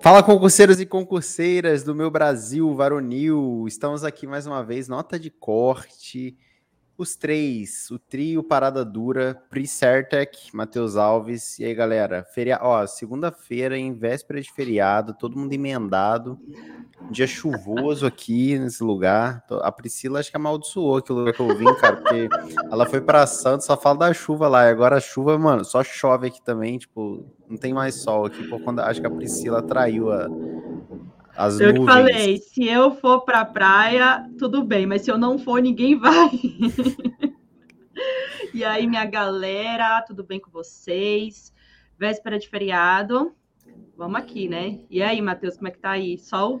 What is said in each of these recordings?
Fala concurseiros e concurseiras do meu Brasil varonil. Estamos aqui mais uma vez, nota de corte. Os três, o trio Parada Dura, Pri Sertec, Matheus Alves. E aí, galera? Feria... Ó, segunda-feira, em véspera de feriado, todo mundo emendado. Dia chuvoso aqui nesse lugar. A Priscila acho que amaldiçoou aquele lugar que eu vim, cara, porque ela foi para Santos, só fala da chuva lá. E agora a chuva, mano, só chove aqui também, tipo, não tem mais sol aqui. Por quando acho que a Priscila traiu a, as eu nuvens. falei, se eu for para a praia, tudo bem, mas se eu não for, ninguém vai. e aí, minha galera, tudo bem com vocês? Véspera de feriado. Vamos aqui, né? E aí, Matheus, como é que tá aí? Sol?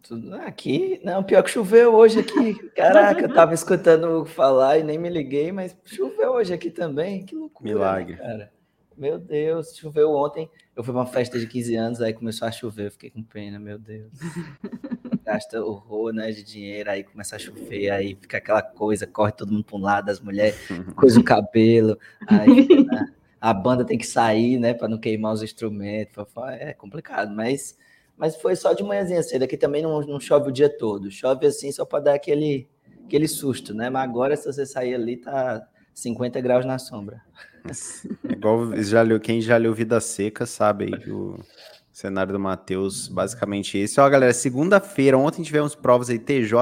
Tudo aqui? Não, pior que choveu hoje aqui. Caraca, eu tava escutando falar e nem me liguei, mas choveu hoje aqui também. Que loucura. Né, Milagre. Né, cara? Meu Deus, choveu ontem. Eu fui pra uma festa de 15 anos, aí começou a chover, eu fiquei com pena, meu Deus. Gasta horror, né, de dinheiro, aí começa a chover, aí fica aquela coisa, corre todo mundo para um lado, as mulheres coisa o cabelo, aí né, a banda tem que sair, né, para não queimar os instrumentos. É complicado, mas, mas foi só de manhãzinha cedo. Aqui também não, não chove o dia todo, chove assim só para dar aquele, aquele susto, né? Mas agora, se você sair ali, tá 50 graus na sombra. Igual já leu, quem já leu Vida Seca sabe aí que o cenário do Matheus basicamente esse. Ó, galera, segunda-feira, ontem tivemos provas aí TJ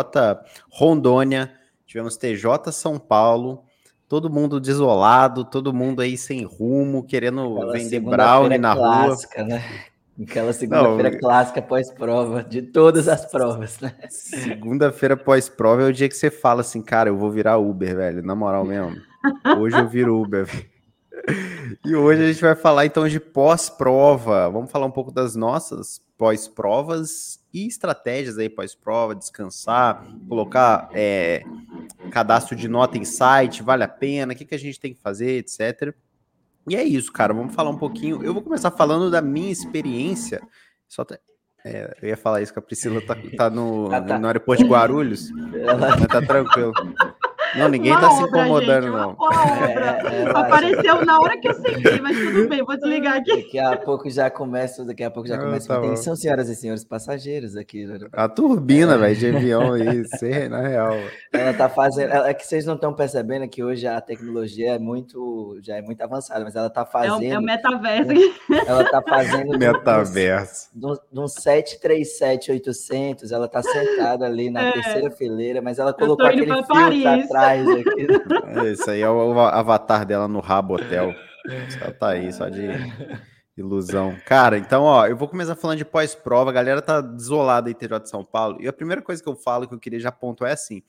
Rondônia, tivemos TJ São Paulo, todo mundo desolado, todo mundo aí sem rumo, querendo Aquela vender brownie na clássica, rua. Né? Aquela segunda-feira clássica pós-prova, de todas as provas, né? Segunda-feira pós-prova é o dia que você fala assim, cara, eu vou virar Uber, velho, na moral mesmo. Hoje eu viro Uber, velho. E hoje a gente vai falar então de pós-prova. Vamos falar um pouco das nossas pós-provas e estratégias aí pós-prova, descansar, colocar é, cadastro de nota em site, vale a pena, o que, que a gente tem que fazer, etc. E é isso, cara. Vamos falar um pouquinho. Eu vou começar falando da minha experiência. Só é, eu ia falar isso que a Priscila tá, tá no, ah, tá. no aeroporto de Guarulhos. Ela... Mas tá tranquilo. Não, ninguém uma tá se incomodando, gente, não. É, é, Apareceu na hora que eu senti, mas tudo bem, vou desligar aqui. Daqui a pouco já começa, daqui a pouco já começa. Tá Atenção, senhoras e senhores passageiros aqui. A turbina, é. velho, de avião aí, sei, na real. Ela tá fazendo. É que vocês não estão percebendo que hoje a tecnologia é muito, já é muito avançada, mas ela tá fazendo. É o, é o metaverso. Ela tá fazendo. metaverso. De um 737-800, ela tá sentada ali na é. terceira fileira, mas ela colocou aquele filtro atrás aqui. É, isso aí é o avatar dela no Rabo Hotel. Só tá aí, só de ilusão. Cara, então, ó, eu vou começar falando de pós-prova. A galera tá desolada em TJ de São Paulo. E a primeira coisa que eu falo, que eu queria já pontuar é assim: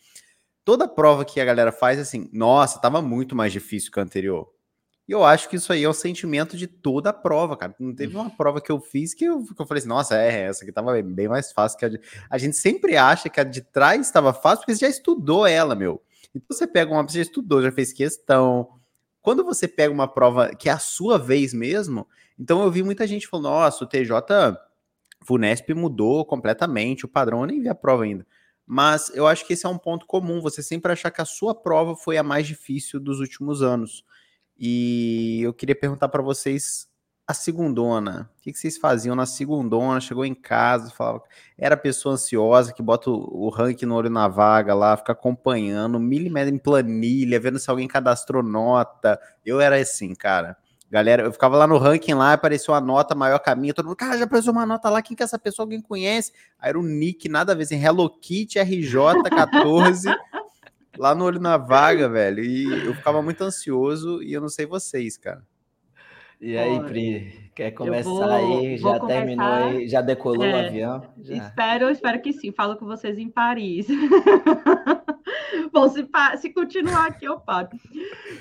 toda prova que a galera faz, assim, nossa, tava muito mais difícil que a anterior. E eu acho que isso aí é o sentimento de toda a prova, cara. Não teve uma prova que eu fiz que eu, que eu falei assim, nossa, é, essa aqui tava bem mais fácil que a de... A gente sempre acha que a de trás estava fácil porque você já estudou ela, meu. Então você pega uma, você já estudou, já fez questão. Quando você pega uma prova que é a sua vez mesmo, então eu vi muita gente falando, nossa, o TJ Funesp mudou completamente o padrão, eu nem vi a prova ainda. Mas eu acho que esse é um ponto comum, você sempre achar que a sua prova foi a mais difícil dos últimos anos. E eu queria perguntar para vocês a segundona. O que, vocês faziam na segundona? Chegou em casa, falava, era pessoa ansiosa que bota o, ranking no olho na vaga lá, fica acompanhando, milímetro em planilha, vendo se alguém cadastrou nota. Eu era assim, cara. Galera, eu ficava lá no ranking lá, apareceu uma nota maior caminho, todo mundo, cara, já apareceu uma nota lá, quem que é essa pessoa? Alguém conhece? Aí era o nick, nada a ver, assim, Hello Kitty RJ14, lá no olho na vaga, velho. E eu ficava muito ansioso e eu não sei vocês, cara. E aí, Pri, quer começar vou, aí? Já começar... terminou aí? Já decolou é, o avião? Já. Espero, espero que sim. Falo com vocês em Paris. Bom, se, se continuar aqui, eu paro.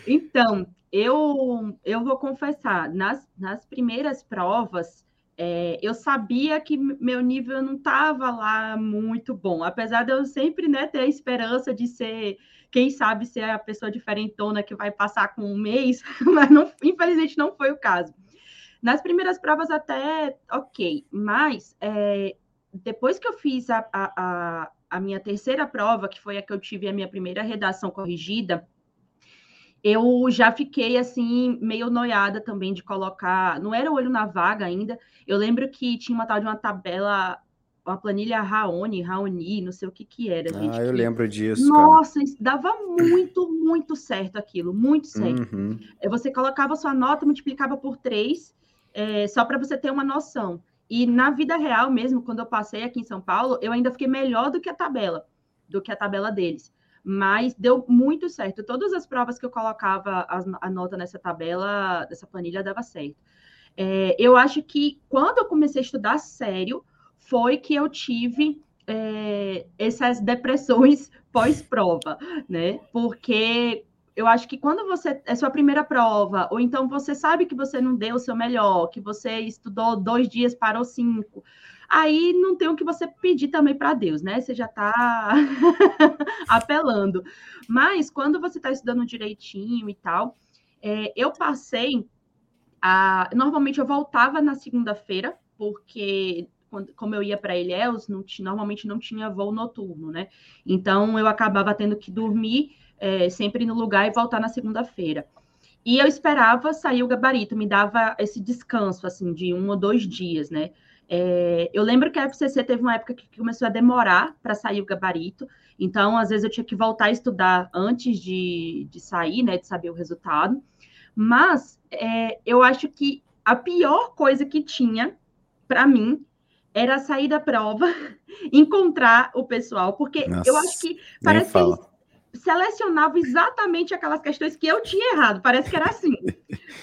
Então, eu, eu vou confessar, nas, nas primeiras provas, é, eu sabia que meu nível não estava lá muito bom, apesar de eu sempre né, ter a esperança de ser quem sabe se é a pessoa diferentona que vai passar com um mês, mas não, infelizmente não foi o caso. Nas primeiras provas até ok, mas é, depois que eu fiz a, a, a minha terceira prova, que foi a que eu tive a minha primeira redação corrigida, eu já fiquei assim, meio noiada também de colocar. Não era olho na vaga ainda. Eu lembro que tinha uma tal de uma tabela, uma planilha Raoni, Raoni, não sei o que que era. Gente, ah, eu que... lembro disso. Nossa, dava muito, muito certo aquilo, muito certo. Uhum. É, você colocava sua nota, multiplicava por três, é, só para você ter uma noção. E na vida real mesmo, quando eu passei aqui em São Paulo, eu ainda fiquei melhor do que a tabela, do que a tabela deles mas deu muito certo. Todas as provas que eu colocava a, a nota nessa tabela, dessa planilha, dava certo. É, eu acho que quando eu comecei a estudar sério, foi que eu tive é, essas depressões pós-prova, né? Porque eu acho que quando você é sua primeira prova, ou então você sabe que você não deu o seu melhor, que você estudou dois dias, parou cinco, aí não tem o que você pedir também para Deus, né? Você já está apelando. Mas quando você está estudando direitinho e tal, é, eu passei a. Normalmente eu voltava na segunda-feira, porque quando, como eu ia para Ilhéus, não, normalmente não tinha voo noturno, né? Então eu acabava tendo que dormir é, sempre no lugar e voltar na segunda-feira. E eu esperava sair o gabarito, me dava esse descanso, assim, de um ou dois dias, né? É, eu lembro que a FCC teve uma época que começou a demorar para sair o gabarito, então às vezes eu tinha que voltar a estudar antes de, de sair, né, de saber o resultado. Mas é, eu acho que a pior coisa que tinha para mim era sair da prova, encontrar o pessoal, porque Nossa, eu acho que parece que eles selecionava exatamente aquelas questões que eu tinha errado. Parece que era assim.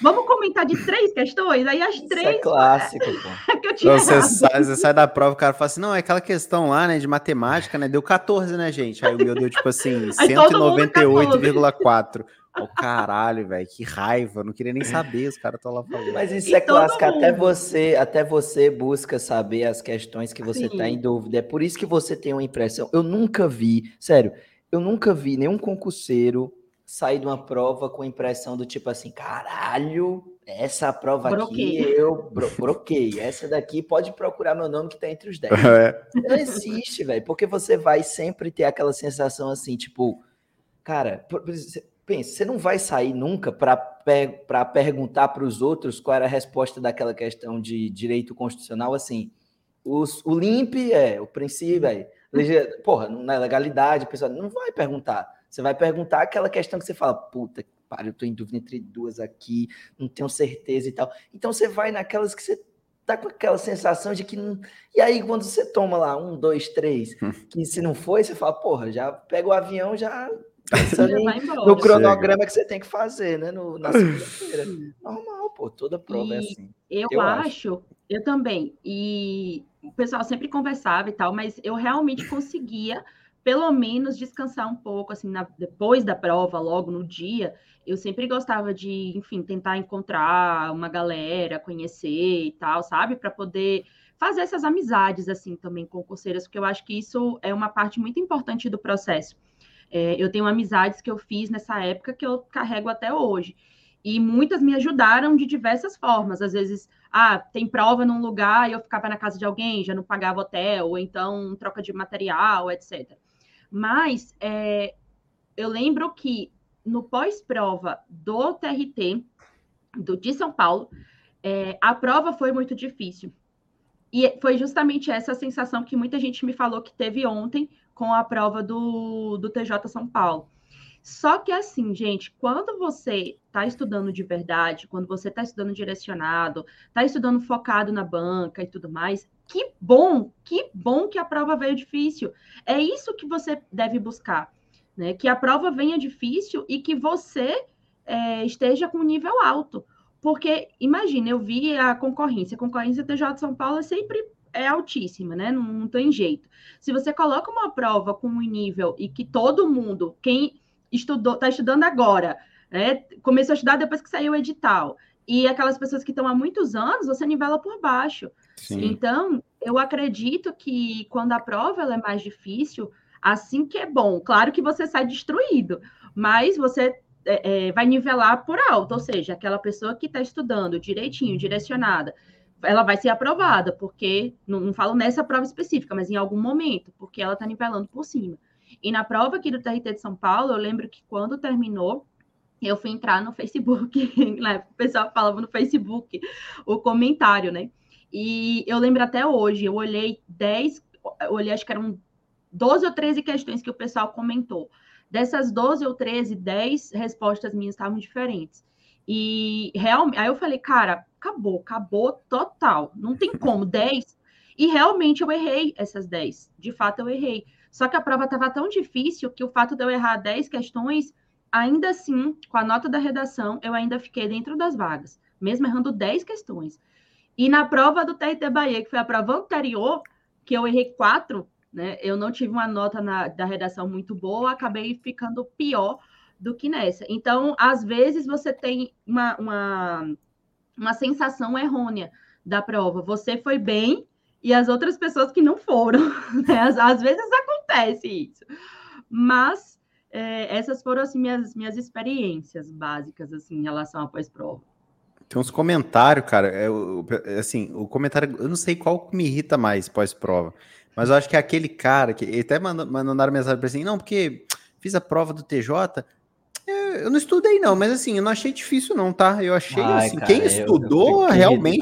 Vamos comentar de três questões? Aí as três. Isso é clássico, pô. que eu tinha então, errado. Você sai, você sai da prova, o cara fala assim: não, é aquela questão lá, né, de matemática, né? Deu 14, né, gente? Aí o meu deu, tipo assim, 198,4. O oh, caralho, velho, que raiva, não queria nem saber, os caras estão lá falando. Mas isso e é clássico, mundo. até você, até você busca saber as questões que você está em dúvida. É por isso que você tem uma impressão. Eu nunca vi, sério, eu nunca vi nenhum concurseiro sair de uma prova com a impressão do tipo assim, caralho, essa prova broquei. aqui eu bro broquei. Essa daqui pode procurar meu nome que tá entre os 10. É. Não existe, velho, porque você vai sempre ter aquela sensação assim, tipo, cara, pensa, você não vai sair nunca para per perguntar para os outros qual era a resposta daquela questão de direito constitucional, assim, os, o LIMP é, o princípio é, Porra, na legalidade, a pessoa não vai perguntar. Você vai perguntar aquela questão que você fala, puta, para, eu tô em dúvida entre duas aqui, não tenho certeza e tal. Então você vai naquelas que você tá com aquela sensação de que. Não... E aí, quando você toma lá um, dois, três, hum. que se não foi, você fala, porra, já pega o avião, já. no cronograma Chega. que você tem que fazer, né? No, na segunda-feira. Normal, pô, toda prova é e é assim. Eu, eu acho, acho, eu também. E o pessoal sempre conversava e tal, mas eu realmente conseguia, pelo menos, descansar um pouco, assim, na, depois da prova, logo no dia. Eu sempre gostava de, enfim, tentar encontrar uma galera, conhecer e tal, sabe? Para poder fazer essas amizades, assim, também com concurseiras, porque eu acho que isso é uma parte muito importante do processo. É, eu tenho amizades que eu fiz nessa época que eu carrego até hoje. E muitas me ajudaram de diversas formas. Às vezes, ah, tem prova num lugar e eu ficava na casa de alguém, já não pagava hotel, ou então troca de material, etc. Mas é, eu lembro que no pós-prova do TRT, do, de São Paulo, é, a prova foi muito difícil. E foi justamente essa sensação que muita gente me falou que teve ontem com a prova do, do TJ São Paulo. Só que assim, gente, quando você está estudando de verdade, quando você está estudando direcionado, está estudando focado na banca e tudo mais, que bom, que bom que a prova veio difícil. É isso que você deve buscar, né? Que a prova venha difícil e que você é, esteja com nível alto. Porque, imagina, eu vi a concorrência, a concorrência TJ de São Paulo é sempre é altíssima, né? Não, não tem jeito. Se você coloca uma prova com um nível e que todo mundo, quem estudou, está estudando agora, né? Começou a estudar depois que saiu o edital. E aquelas pessoas que estão há muitos anos, você nivela por baixo. Sim. Então, eu acredito que quando a prova é mais difícil, assim que é bom. Claro que você sai destruído, mas você é, é, vai nivelar por alto, ou seja, aquela pessoa que está estudando direitinho, direcionada, ela vai ser aprovada, porque não, não falo nessa prova específica, mas em algum momento, porque ela está nivelando por cima. E na prova aqui do TRT de São Paulo, eu lembro que quando terminou, eu fui entrar no Facebook? O pessoal falava no Facebook o comentário, né? E eu lembro até hoje, eu olhei 10, eu olhei, acho que eram 12 ou 13 questões que o pessoal comentou. Dessas 12 ou 13, 10 respostas minhas estavam diferentes. E realmente, aí eu falei, cara, acabou, acabou total. Não tem como, 10. E realmente eu errei essas 10. De fato, eu errei. Só que a prova estava tão difícil que o fato de eu errar 10 questões, ainda assim, com a nota da redação, eu ainda fiquei dentro das vagas, mesmo errando 10 questões. E na prova do TRT Bahia, que foi a prova anterior, que eu errei quatro, né? Eu não tive uma nota na, da redação muito boa, acabei ficando pior do que nessa. Então, às vezes, você tem uma, uma, uma sensação errônea da prova. Você foi bem e as outras pessoas que não foram. Né? Às, às vezes acontece isso. Mas é, essas foram assim, minhas, minhas experiências básicas assim, em relação à pós-prova. Tem uns comentários, cara. É, assim, o comentário, eu não sei qual me irrita mais pós-prova. Mas eu acho que é aquele cara que até mandaram mensagem para assim, não, porque fiz a prova do TJ, eu não estudei não, mas assim, eu não achei difícil não, tá? Eu achei Ai, assim, cara, quem estudou eu, realmente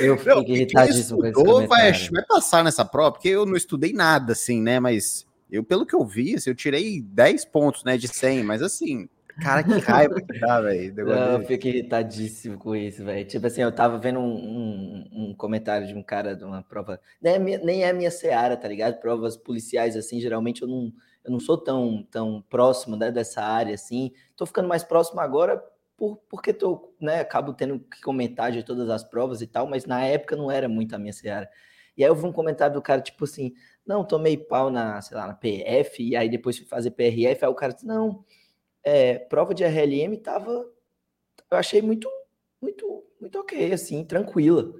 eu fiquei irritadíssimo quem estudou vai, vai passar nessa prova, porque eu não estudei nada assim, né, mas eu pelo que eu vi, assim, eu tirei 10 pontos, né, de 100, mas assim, Cara, que raiva que tá, velho. Eu fico irritadíssimo com isso, velho. Tipo assim, eu tava vendo um, um, um, comentário de um cara de uma prova. Nem é, minha, nem é minha seara, tá ligado? Provas policiais, assim, geralmente eu não, eu não sou tão, tão próximo né, dessa área, assim. Tô ficando mais próximo agora por, porque tô, né, acabo tendo que comentar de todas as provas e tal, mas na época não era muito a minha seara. E aí eu vi um comentário do cara, tipo assim, não, tomei pau na, sei lá, na PF, e aí depois fui fazer PRF, aí o cara disse, não é, prova de RLM tava, eu achei muito, muito, muito ok, assim, tranquila.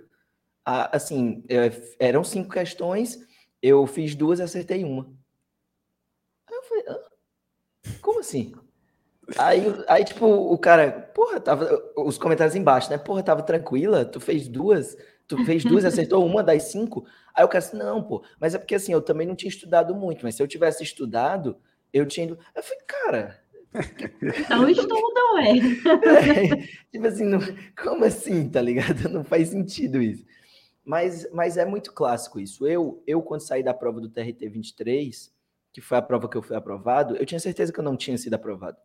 Assim, é, eram cinco questões, eu fiz duas e acertei uma. Aí eu falei, ah, como assim? Aí, aí, tipo, o cara, porra, tava, os comentários embaixo, né? Porra, tava tranquila, tu fez duas, tu fez duas acertou uma das cinco. Aí o cara disse, não, pô, mas é porque assim, eu também não tinha estudado muito, mas se eu tivesse estudado, eu tinha. Eu falei, cara, então é. é. Tipo assim, não, como assim, tá ligado? Não faz sentido isso. Mas, mas é muito clássico isso. Eu, eu, quando saí da prova do TRT 23, que foi a prova que eu fui aprovado, eu tinha certeza que eu não tinha sido aprovado.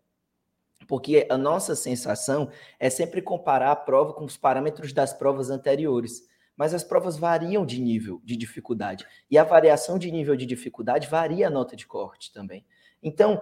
Porque a nossa sensação é sempre comparar a prova com os parâmetros das provas anteriores. Mas as provas variam de nível de dificuldade. E a variação de nível de dificuldade varia a nota de corte também. Então,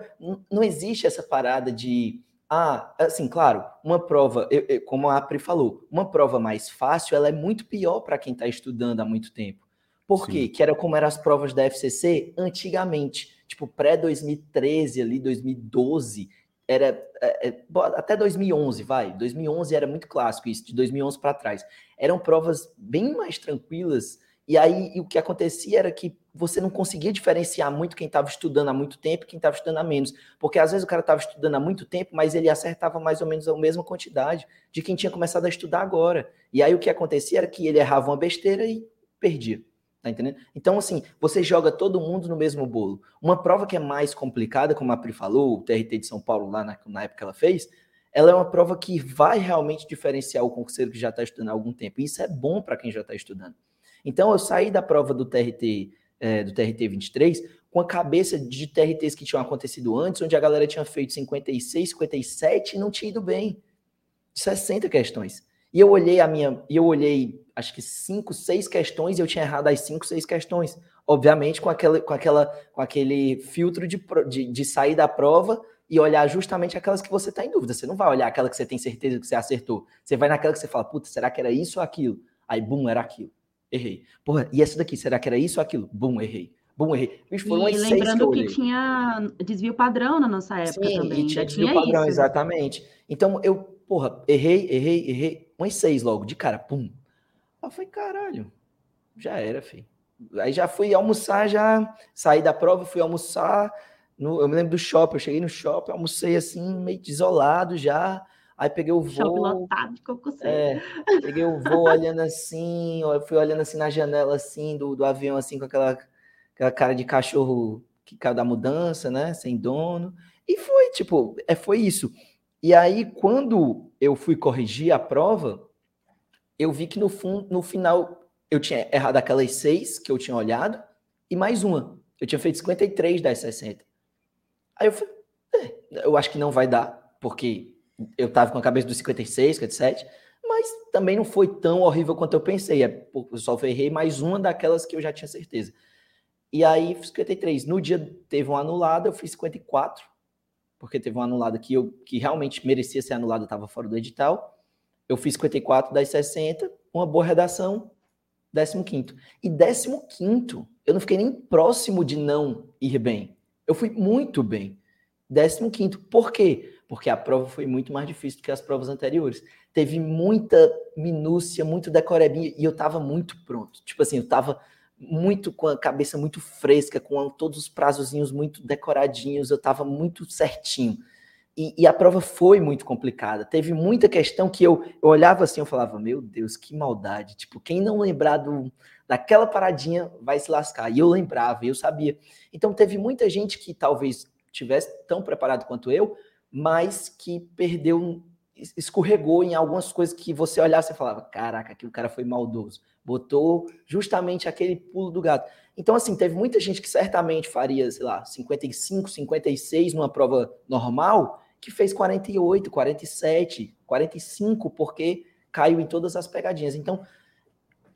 não existe essa parada de. Ah, assim, claro, uma prova, eu, eu, como a Apri falou, uma prova mais fácil, ela é muito pior para quem está estudando há muito tempo. Por Sim. quê? Que era como eram as provas da FCC antigamente, tipo pré-2013 ali, 2012, era é, é, até 2011, vai. 2011 era muito clássico isso, de 2011 para trás. Eram provas bem mais tranquilas e aí e o que acontecia era que você não conseguia diferenciar muito quem estava estudando há muito tempo e quem estava estudando há menos. Porque às vezes o cara estava estudando há muito tempo, mas ele acertava mais ou menos a mesma quantidade de quem tinha começado a estudar agora. E aí o que acontecia era que ele errava uma besteira e perdia. Tá entendendo? Então, assim, você joga todo mundo no mesmo bolo. Uma prova que é mais complicada, como a Pri falou, o TRT de São Paulo, lá na, na época que ela fez, ela é uma prova que vai realmente diferenciar o concurseiro que já está estudando há algum tempo. E isso é bom para quem já está estudando. Então, eu saí da prova do TRT, é, do TRT 23 com a cabeça de TRTs que tinham acontecido antes, onde a galera tinha feito 56, 57 e não tinha ido bem. 60 questões. E eu olhei a minha, e eu olhei acho que cinco, seis questões e eu tinha errado as cinco, seis questões. Obviamente com, aquela, com, aquela, com aquele filtro de, de, de sair da prova e olhar justamente aquelas que você está em dúvida. Você não vai olhar aquela que você tem certeza que você acertou. Você vai naquela que você fala, puta, será que era isso ou aquilo? Aí, bum, era aquilo errei. Porra, e essa daqui, será que era isso ou aquilo? Bum, errei. Bum, errei. Bicho, foram e lembrando que, que, tinha desvio padrão na nossa época Sim, também. E tinha desvio tinha padrão, isso. exatamente. Então, eu, porra, errei, errei, errei. Umas seis logo, de cara, pum. Aí eu falei, caralho, já era, filho. Aí já fui almoçar, já saí da prova, fui almoçar. No, eu me lembro do shopping, eu cheguei no shopping, almocei assim, meio isolado já. Aí peguei o voo. lotado de É, peguei o voo olhando assim, fui olhando assim na janela assim do, do avião, assim, com aquela, aquela cara de cachorro que caiu da mudança, né? Sem dono. E foi, tipo, é, foi isso. E aí, quando eu fui corrigir a prova, eu vi que no, fundo, no final eu tinha errado aquelas seis que eu tinha olhado e mais uma. Eu tinha feito 53 das 60. Aí eu falei, é, eu acho que não vai dar, porque eu tava com a cabeça dos 56, 57, mas também não foi tão horrível quanto eu pensei. É, eu só errei mais uma daquelas que eu já tinha certeza. E aí, 53. No dia teve um anulado, eu fiz 54, porque teve um anulado que, eu, que realmente merecia ser anulado, estava fora do edital. Eu fiz 54 das 60, uma boa redação, 15. E 15, eu não fiquei nem próximo de não ir bem. Eu fui muito bem. 15. Por quê? Porque a prova foi muito mais difícil do que as provas anteriores. Teve muita minúcia, muito decorebinha, e eu tava muito pronto. Tipo assim, eu tava muito com a cabeça muito fresca, com todos os prazozinhos muito decoradinhos, eu tava muito certinho. E, e, a prova foi muito complicada. Teve muita questão que eu, eu olhava assim, eu falava, meu Deus, que maldade. Tipo, quem não lembrar do, daquela paradinha vai se lascar. E eu lembrava, eu sabia. Então teve muita gente que talvez tivesse tão preparado quanto eu, mas que perdeu, escorregou em algumas coisas que você olhasse e falava, caraca, aqui o cara foi maldoso. Botou justamente aquele pulo do gato. Então, assim, teve muita gente que certamente faria, sei lá, 55, 56 numa prova normal, que fez 48, 47, 45, porque caiu em todas as pegadinhas. Então,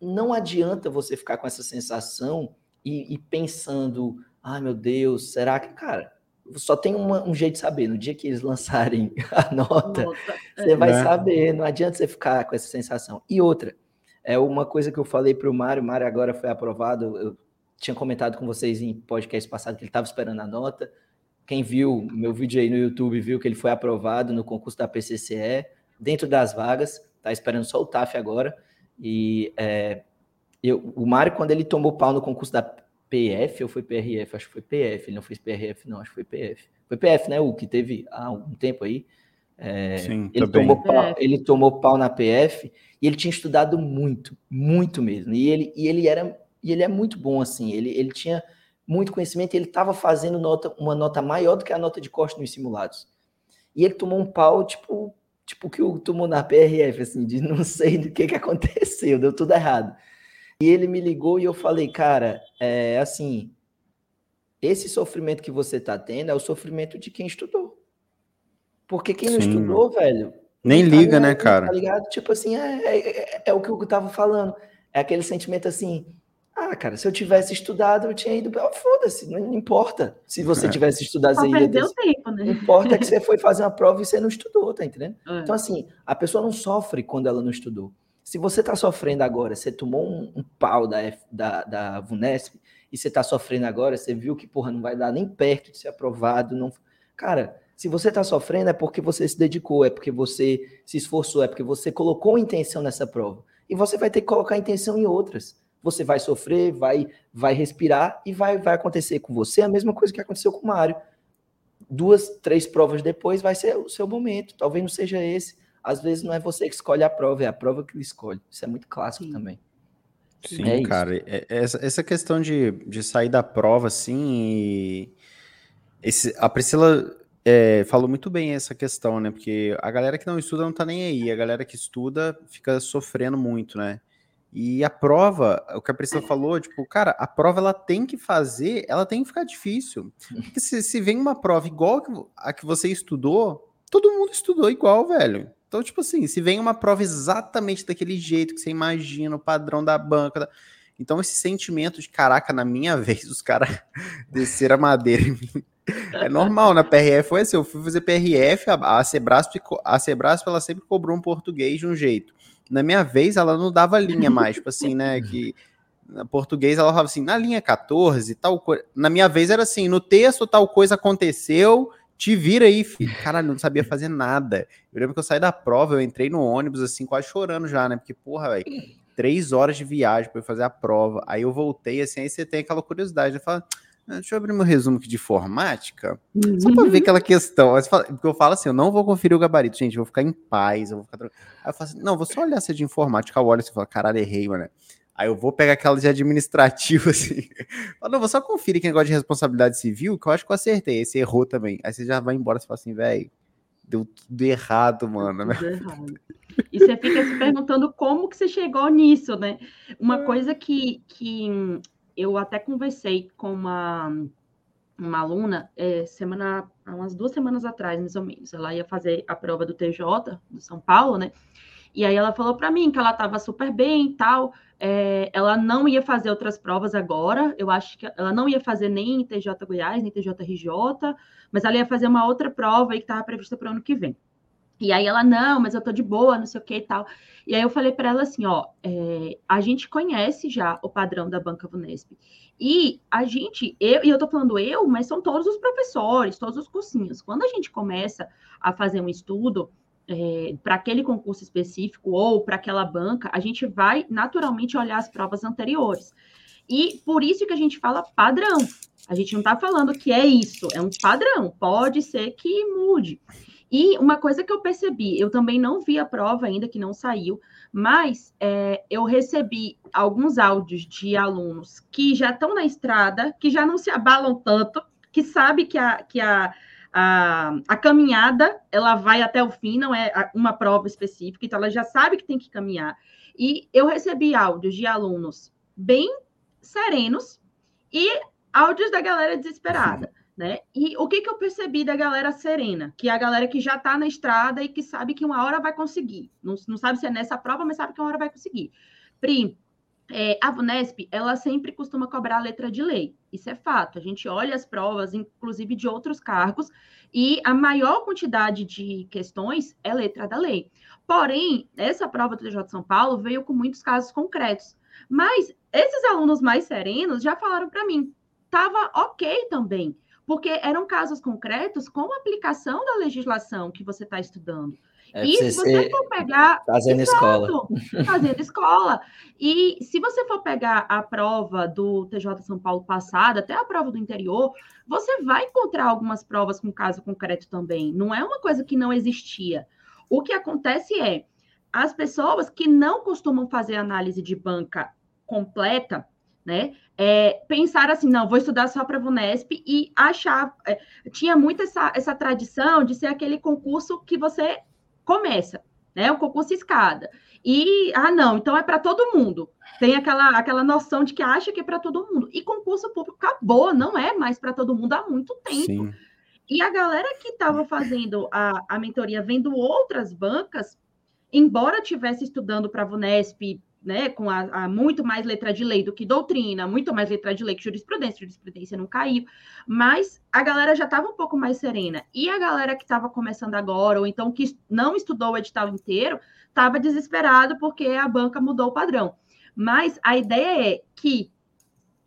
não adianta você ficar com essa sensação e, e pensando, ai meu Deus, será que, cara, só tem uma, um jeito de saber. No dia que eles lançarem a nota, Nossa, você é. vai né? saber. Não adianta você ficar com essa sensação. E outra, é uma coisa que eu falei para o Mário. O Mário agora foi aprovado. Eu tinha comentado com vocês em podcast passado que ele estava esperando a nota. Quem viu meu vídeo aí no YouTube viu que ele foi aprovado no concurso da PCCE, dentro das vagas, tá esperando só o TAF agora. E é, eu, o Mário, quando ele tomou pau no concurso da PF, ou foi PRF? Acho que foi PF, ele não fez PRF, não, acho que foi PF. Foi PF, né? O que teve há um tempo aí. É, Sim, ele, tomou pau, ele tomou pau na PF e ele tinha estudado muito, muito mesmo. E ele, e ele era e ele é muito bom assim. Ele, ele tinha muito conhecimento, ele estava fazendo nota, uma nota maior do que a nota de corte nos simulados. E ele tomou um pau, tipo, tipo que o tomou na PRF, assim, de não sei do que, que aconteceu, deu tudo errado. E ele me ligou e eu falei, cara, é assim, esse sofrimento que você está tendo é o sofrimento de quem estudou. Porque quem Sim. não estudou, velho. Nem tá liga, ligado, né, cara? Tá ligado? Tipo assim, é, é, é, é o que eu tava falando. É aquele sentimento assim, ah, cara, se eu tivesse estudado, eu tinha ido. Foda-se, não importa se você é. tivesse estudado. Só perdeu ter... tempo, né? Não importa que você foi fazer uma prova e você não estudou, tá entendendo? É. Então, assim, a pessoa não sofre quando ela não estudou. Se você tá sofrendo agora, você tomou um, um pau da, F, da, da VUNESP e você tá sofrendo agora, você viu que, porra, não vai dar nem perto de ser aprovado. Não... Cara, se você tá sofrendo é porque você se dedicou, é porque você se esforçou, é porque você colocou intenção nessa prova. E você vai ter que colocar intenção em outras você vai sofrer, vai, vai respirar e vai, vai acontecer com você a mesma coisa que aconteceu com o Mário. Duas, três provas depois vai ser o seu momento. Talvez não seja esse. Às vezes não é você que escolhe a prova, é a prova que escolhe. Isso é muito clássico Sim. também. Sim, é cara. É, é, essa, essa questão de, de sair da prova, assim, esse, a Priscila é, falou muito bem essa questão, né? Porque a galera que não estuda não tá nem aí, a galera que estuda fica sofrendo muito, né? E a prova, o que a Priscila falou, tipo, cara, a prova ela tem que fazer, ela tem que ficar difícil. Porque se, se vem uma prova igual a que você estudou, todo mundo estudou igual, velho. Então, tipo assim, se vem uma prova exatamente daquele jeito que você imagina, o padrão da banca. Da... Então, esse sentimento de caraca, na minha vez, os caras desceram a madeira em mim. É normal, na PRF foi assim, eu fui fazer PRF, a, a Sebrasp, a Sebrasp ela sempre cobrou um português de um jeito na minha vez, ela não dava linha mais, tipo assim, né? Que na português ela falava assim, na linha 14, tal coisa. Na minha vez era assim, no texto tal coisa aconteceu, te vira aí, filho. Caralho, não sabia fazer nada. Eu lembro que eu saí da prova, eu entrei no ônibus, assim, quase chorando já, né? Porque, porra, velho, três horas de viagem para fazer a prova. Aí eu voltei, assim, aí você tem aquela curiosidade, né? Fala, ah, deixa eu abrir meu resumo aqui de informática, uhum. só para ver aquela questão. Porque eu falo assim, eu não vou conferir o gabarito, gente, eu vou ficar em paz, eu vou ficar... Aí eu falo assim, não, vou só olhar se é de informática, eu olho e fala, caralho, errei, mano. Aí eu vou pegar aquela de administrativo, assim. Falo, não, vou só conferir quem gosta de responsabilidade civil, que eu acho que eu acertei. Esse errou também. Aí você já vai embora e fala assim, velho, deu tudo errado, mano. Tudo errado. E você fica se perguntando como que você chegou nisso, né? Uma é. coisa que, que eu até conversei com uma, uma aluna é, semana, umas duas semanas atrás, mais ou menos. Ela ia fazer a prova do TJ, do São Paulo, né? E aí ela falou para mim que ela estava super bem e tal. É, ela não ia fazer outras provas agora. Eu acho que ela não ia fazer nem TJ Goiás, nem TJ RJ, mas ela ia fazer uma outra prova aí que estava prevista para o ano que vem. E aí ela, não, mas eu tô de boa, não sei o que e tal. E aí eu falei para ela assim, ó, é, a gente conhece já o padrão da Banca Vunesp. E a gente, eu, e eu tô falando eu, mas são todos os professores, todos os cursinhos. Quando a gente começa a fazer um estudo é, para aquele concurso específico ou para aquela banca, a gente vai naturalmente olhar as provas anteriores. E por isso que a gente fala padrão. A gente não está falando que é isso, é um padrão. Pode ser que mude. E uma coisa que eu percebi, eu também não vi a prova ainda, que não saiu, mas é, eu recebi alguns áudios de alunos que já estão na estrada, que já não se abalam tanto, que sabe que a, que a, a, a caminhada ela vai até o fim, não é uma prova específica, então ela já sabe que tem que caminhar. E eu recebi áudios de alunos bem serenos e áudios da galera desesperada. Né? E o que, que eu percebi da galera serena? Que é a galera que já está na estrada e que sabe que uma hora vai conseguir. Não, não sabe se é nessa prova, mas sabe que uma hora vai conseguir. Pri, é, a VUNESP, ela sempre costuma cobrar a letra de lei. Isso é fato. A gente olha as provas, inclusive de outros cargos, e a maior quantidade de questões é letra da lei. Porém, essa prova do TJ de São Paulo veio com muitos casos concretos. Mas esses alunos mais serenos já falaram para mim, estava ok também porque eram casos concretos com a aplicação da legislação que você está estudando. É e se você for pegar. Fazendo exato, escola. Fazendo escola. E se você for pegar a prova do TJ São Paulo passado, até a prova do interior, você vai encontrar algumas provas com caso concreto também. Não é uma coisa que não existia. O que acontece é as pessoas que não costumam fazer análise de banca completa, né? É, pensar assim, não, vou estudar só para a Vunesp e achar. É, tinha muito essa, essa tradição de ser aquele concurso que você começa, né? O concurso escada. E, ah, não, então é para todo mundo. Tem aquela, aquela noção de que acha que é para todo mundo. E concurso público acabou, não é mais para todo mundo há muito tempo. Sim. E a galera que estava fazendo a, a mentoria vendo outras bancas, embora tivesse estudando para a Vunesp né, com a, a, muito mais letra de lei do que doutrina, muito mais letra de lei que jurisprudência, jurisprudência não caiu, mas a galera já estava um pouco mais serena. E a galera que estava começando agora, ou então que não estudou o edital inteiro, estava desesperado porque a banca mudou o padrão. Mas a ideia é que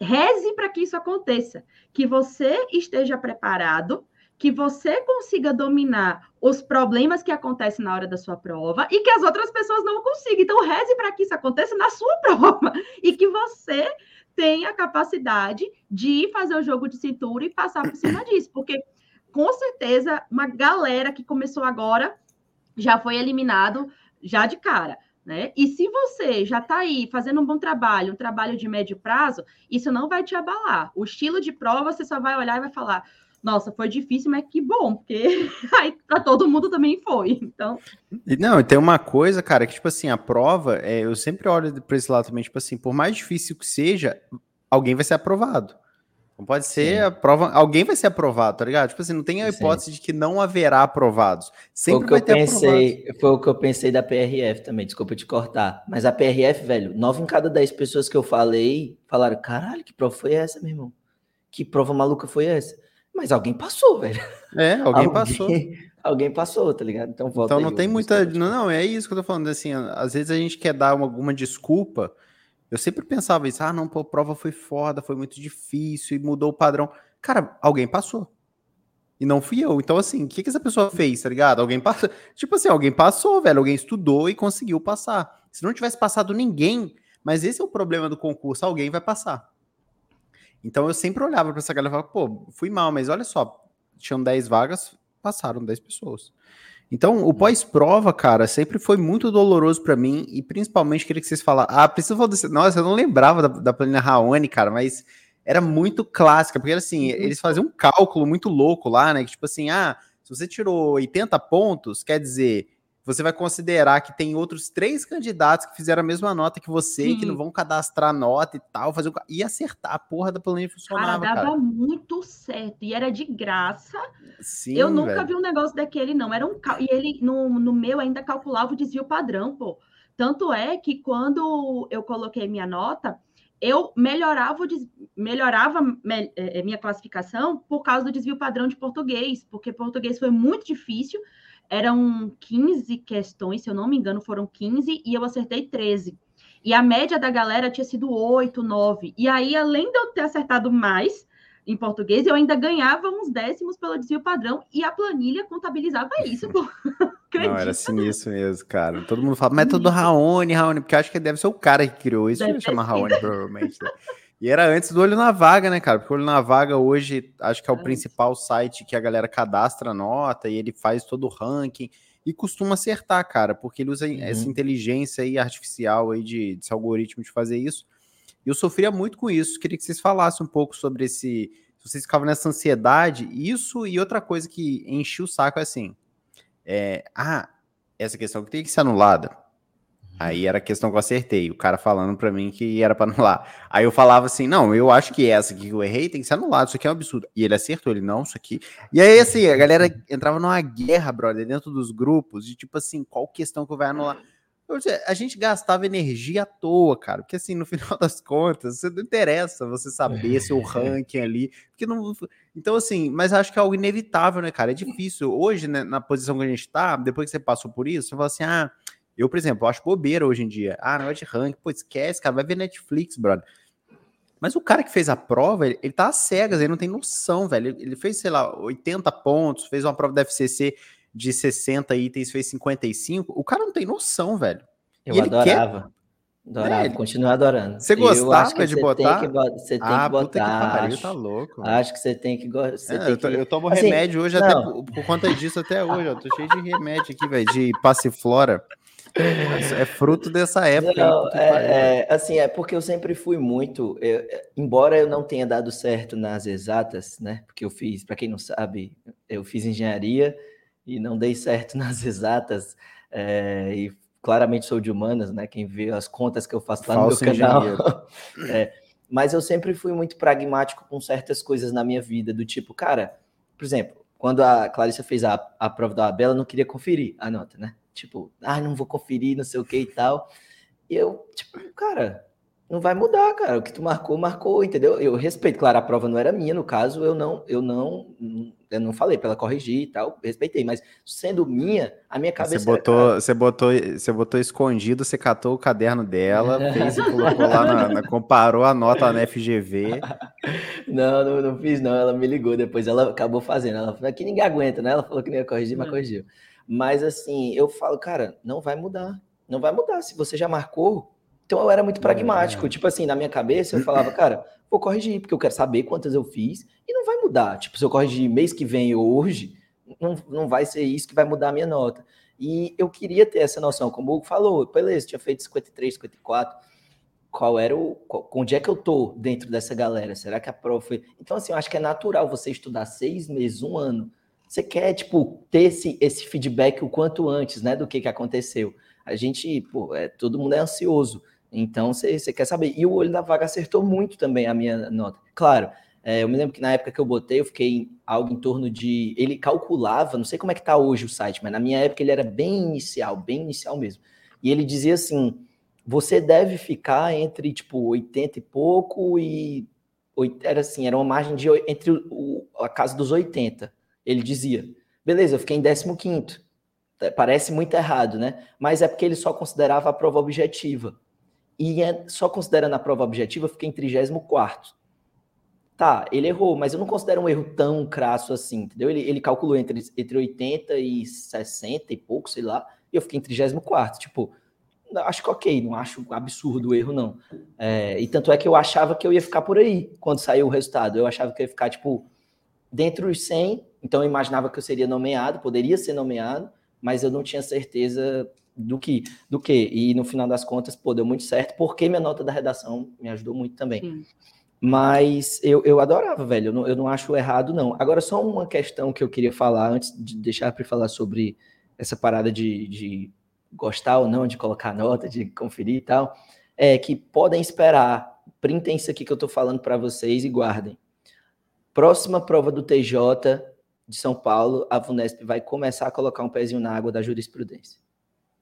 reze para que isso aconteça, que você esteja preparado que você consiga dominar os problemas que acontecem na hora da sua prova e que as outras pessoas não consigam. Então, reze para que isso aconteça na sua prova e que você tenha a capacidade de fazer o jogo de cintura e passar por cima disso, porque com certeza uma galera que começou agora já foi eliminado já de cara. Né? E se você já está aí fazendo um bom trabalho, um trabalho de médio prazo, isso não vai te abalar. O estilo de prova você só vai olhar e vai falar: nossa, foi difícil, mas que bom, porque aí para todo mundo também foi. Então. Não, e tem uma coisa, cara, que tipo assim, a prova, é, eu sempre olho para esse lado também, tipo assim, por mais difícil que seja, alguém vai ser aprovado. Não pode ser Sim. a prova, alguém vai ser aprovado, tá ligado? Tipo assim, não tem a hipótese Sim. de que não haverá aprovados. Sempre foi o que eu pensei, aprovados. Foi o que eu pensei da PRF também, desculpa te cortar. Mas a PRF, velho, nove em cada dez pessoas que eu falei falaram: caralho, que prova foi essa, meu irmão? Que prova maluca foi essa? Mas alguém passou, velho. É, alguém, alguém passou. Alguém passou, tá ligado? Então, volta então não aí, tem muita. Não, não, é isso que eu tô falando. Assim, às vezes a gente quer dar uma, alguma desculpa. Eu sempre pensava isso, ah, não, pô, a prova foi foda, foi muito difícil e mudou o padrão. Cara, alguém passou. E não fui eu. Então, assim, o que, que essa pessoa fez, tá ligado? Alguém passou. Tipo assim, alguém passou, velho. Alguém estudou e conseguiu passar. Se não tivesse passado ninguém, mas esse é o problema do concurso, alguém vai passar. Então eu sempre olhava para essa galera e falava, pô, fui mal, mas olha só, tinham 10 vagas, passaram 10 pessoas. Então, o pós-prova, cara, sempre foi muito doloroso para mim e principalmente queria que vocês falassem. Ah, preciso falar desse. Nossa, eu não lembrava da, da planilha Raoni, cara, mas era muito clássica, porque assim, uhum. eles faziam um cálculo muito louco lá, né? Que tipo assim, ah, Se você tirou 80 pontos, quer dizer, você vai considerar que tem outros três candidatos que fizeram a mesma nota que você, Sim. que não vão cadastrar nota e tal, fazer o... e acertar a porra da planilha funcionava, cara. Dava cara. muito certo e era de graça. Sim, eu nunca velho. vi um negócio daquele não, era um e ele no, no meu ainda calculava o desvio padrão, pô. Tanto é que quando eu coloquei minha nota, eu melhorava, melhorava é, é, minha classificação por causa do desvio padrão de português, porque português foi muito difícil eram 15 questões, se eu não me engano, foram 15 e eu acertei 13. E a média da galera tinha sido 8, 9. E aí, além de eu ter acertado mais em português, eu ainda ganhava uns décimos pelo desvio padrão e a planilha contabilizava isso. Pô. Não, era assim isso mesmo, cara. Todo mundo fala método Raoni, Raoni, porque acho que deve ser o cara que criou isso, deve chama Raoni, provavelmente. Né? E era antes do Olho na Vaga, né, cara? Porque o Olho na Vaga hoje acho que é o principal site que a galera cadastra nota e ele faz todo o ranking e costuma acertar, cara, porque ele usa uhum. essa inteligência aí artificial aí de, desse algoritmo de fazer isso. E eu sofria muito com isso. Queria que vocês falassem um pouco sobre esse. Se vocês ficavam nessa ansiedade, isso e outra coisa que enchia o saco é assim. É, ah, essa questão que tem que ser anulada. Aí era a questão que eu acertei, o cara falando para mim que era para anular. Aí eu falava assim: não, eu acho que essa aqui que eu errei tem que ser anulada, isso aqui é um absurdo. E ele acertou, ele não, isso aqui. E aí, assim, a galera entrava numa guerra, brother, dentro dos grupos, de tipo assim, qual questão que eu vai anular? A gente gastava energia à toa, cara, porque assim, no final das contas, você não interessa você saber seu ranking ali, porque não. Então, assim, mas acho que é algo inevitável, né, cara? É difícil. Hoje, né, na posição que a gente tá, depois que você passou por isso, você fala assim, ah eu, por exemplo, acho bobeira hoje em dia. Ah, não é de ranking, pô, esquece, cara, vai ver Netflix, brother. Mas o cara que fez a prova, ele, ele tá às cegas, ele não tem noção, velho. Ele, ele fez, sei lá, 80 pontos, fez uma prova da FCC de 60 itens, fez 55. O cara não tem noção, velho. Eu adorava. Quer... Adorava, é, continuo adorando. Você gostava de botar? Que, você tem ah, que botar. Que pariu, tá louco. Acho que você tem que gostar. É, eu, eu, tomo assim, remédio hoje, não. até por, por, conta disso até hoje. Eu tô cheio de remédio aqui, velho, de passiflora. É fruto dessa época. Não, é, é, assim, é porque eu sempre fui muito. Eu, é, embora eu não tenha dado certo nas exatas, né? Porque eu fiz, para quem não sabe, eu fiz engenharia e não dei certo nas exatas. É, e claramente sou de humanas, né? Quem vê as contas que eu faço lá Falso no meu canal. é, mas eu sempre fui muito pragmático com certas coisas na minha vida, do tipo, cara, por exemplo, quando a Clarissa fez a, a prova da Abela, não queria conferir a nota, né? Tipo, ah, não vou conferir, não sei o que e tal. E eu, tipo, cara, não vai mudar, cara. O que tu marcou, marcou, entendeu? Eu respeito, claro, a prova não era minha, no caso, eu não, eu não, eu não falei para ela corrigir e tal, respeitei, mas sendo minha, a minha cabeça Você botou, era, você botou, você botou escondido, você catou o caderno dela, fez e colocou lá na, na, comparou a nota na FGV. não, não, não fiz não, ela me ligou depois, ela acabou fazendo, ela falou que ninguém aguenta, né? Ela falou que não ia corrigir, mas corrigiu. Mas assim, eu falo, cara, não vai mudar. Não vai mudar. Se você já marcou. Então eu era muito pragmático. É. Tipo assim, na minha cabeça, eu falava, cara, vou corrigir, porque eu quero saber quantas eu fiz e não vai mudar. Tipo, se eu corrigir mês que vem ou hoje, não, não vai ser isso que vai mudar a minha nota. E eu queria ter essa noção, como o Hugo falou, beleza, tinha feito 53, 54. Qual era o. Qual, onde é que eu tô dentro dessa galera? Será que a prova foi. Então, assim, eu acho que é natural você estudar seis meses, um ano você quer, tipo, ter esse, esse feedback o quanto antes, né, do que, que aconteceu. A gente, pô, é, todo mundo é ansioso, então você, quer saber. E o olho da vaga acertou muito também a minha nota. Claro, é, eu me lembro que na época que eu botei, eu fiquei em algo em torno de. Ele calculava, não sei como é que tá hoje o site, mas na minha época ele era bem inicial, bem inicial mesmo. E ele dizia assim: você deve ficar entre tipo 80 e pouco e. Era assim, era uma margem de entre o, a casa dos 80 ele dizia. Beleza, eu fiquei em 15. É, parece muito errado, né? Mas é porque ele só considerava a prova objetiva. E é, só considerando a prova objetiva, eu fiquei em 34. Tá, ele errou, mas eu não considero um erro tão crasso assim, entendeu? Ele, ele calculou entre, entre 80 e 60 e pouco, sei lá, e eu fiquei em 34. Tipo, acho que ok, não acho absurdo o erro, não. É, e tanto é que eu achava que eu ia ficar por aí quando saiu o resultado. Eu achava que eu ia ficar, tipo, dentro dos 100 então eu imaginava que eu seria nomeado, poderia ser nomeado, mas eu não tinha certeza do que, do que. E no final das contas, pô, deu muito certo, porque minha nota da redação me ajudou muito também. Sim. Mas eu, eu adorava, velho. Eu não, eu não acho errado, não. Agora, só uma questão que eu queria falar, antes de deixar para falar sobre essa parada de, de gostar ou não, de colocar nota, de conferir e tal, é que podem esperar. Printem isso aqui que eu estou falando para vocês e guardem. Próxima prova do TJ de São Paulo, a VUNESP vai começar a colocar um pezinho na água da jurisprudência.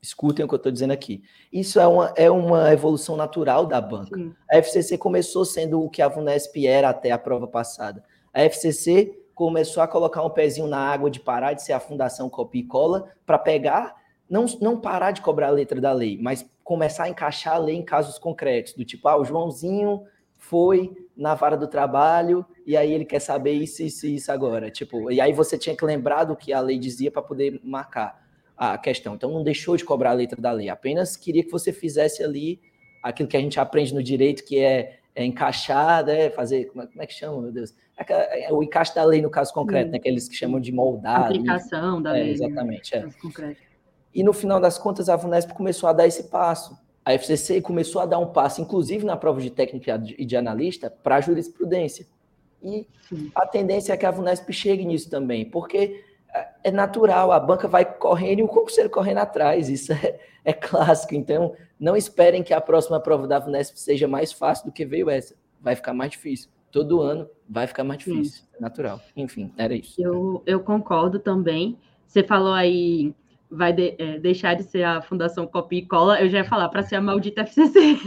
Escutem o que eu estou dizendo aqui. Isso é uma, é uma evolução natural da banca. Sim. A FCC começou sendo o que a VUNESP era até a prova passada. A FCC começou a colocar um pezinho na água de parar de ser a fundação copia e cola para pegar, não, não parar de cobrar a letra da lei, mas começar a encaixar a lei em casos concretos, do tipo, ah, o Joãozinho foi na vara do trabalho e aí ele quer saber isso, isso e isso agora. Tipo, e aí você tinha que lembrar do que a lei dizia para poder marcar a questão. Então não deixou de cobrar a letra da lei, apenas queria que você fizesse ali aquilo que a gente aprende no direito, que é, é encaixar, né, fazer, como é, como é, que chama, meu Deus? É, é o encaixe da lei no caso concreto, né, aqueles que chamam de moldar. Aplicação da é, lei. Exatamente, é. E no final das contas, a VUNESP começou a dar esse passo. A FCC começou a dar um passo, inclusive na prova de técnica e de analista, para a jurisprudência. E a tendência é que a VUNESP chegue nisso também, porque é natural, a banca vai correndo e o concurseiro correndo atrás, isso é, é clássico. Então, não esperem que a próxima prova da VUNESP seja mais fácil do que veio essa. Vai ficar mais difícil. Todo ano vai ficar mais difícil. É natural. Enfim, era isso. Eu, eu concordo também. Você falou aí, vai de, é, deixar de ser a Fundação Copia e Cola. Eu já ia falar para ser a maldita FCC.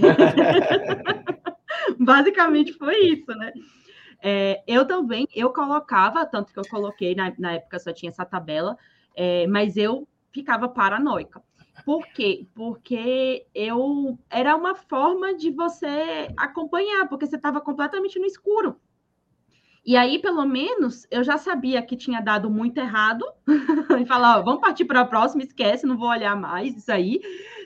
Basicamente foi isso, né? É, eu também, eu colocava, tanto que eu coloquei, na, na época só tinha essa tabela, é, mas eu ficava paranoica. Por quê? Porque eu era uma forma de você acompanhar, porque você estava completamente no escuro. E aí, pelo menos, eu já sabia que tinha dado muito errado e falar, ó, vamos partir para a próxima, esquece, não vou olhar mais isso aí,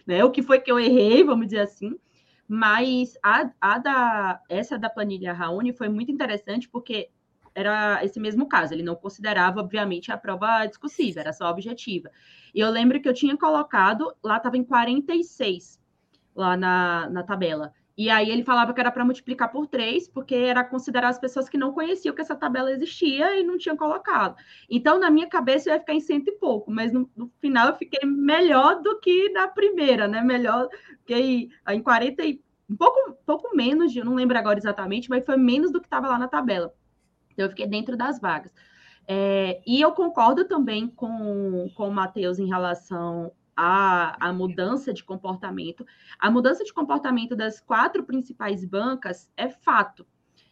né? O que foi que eu errei, vamos dizer assim. Mas a, a da, essa da planilha Raoni foi muito interessante porque era esse mesmo caso, ele não considerava, obviamente, a prova discussiva, era só objetiva. E eu lembro que eu tinha colocado, lá estava em 46, lá na, na tabela. E aí ele falava que era para multiplicar por três, porque era considerar as pessoas que não conheciam que essa tabela existia e não tinham colocado. Então, na minha cabeça, eu ia ficar em cento e pouco, mas no, no final eu fiquei melhor do que na primeira, né? Melhor, fiquei em 40 e um pouco, pouco menos, eu não lembro agora exatamente, mas foi menos do que estava lá na tabela. Então, eu fiquei dentro das vagas. É, e eu concordo também com, com o Matheus em relação a, a mudança de comportamento. A mudança de comportamento das quatro principais bancas é fato.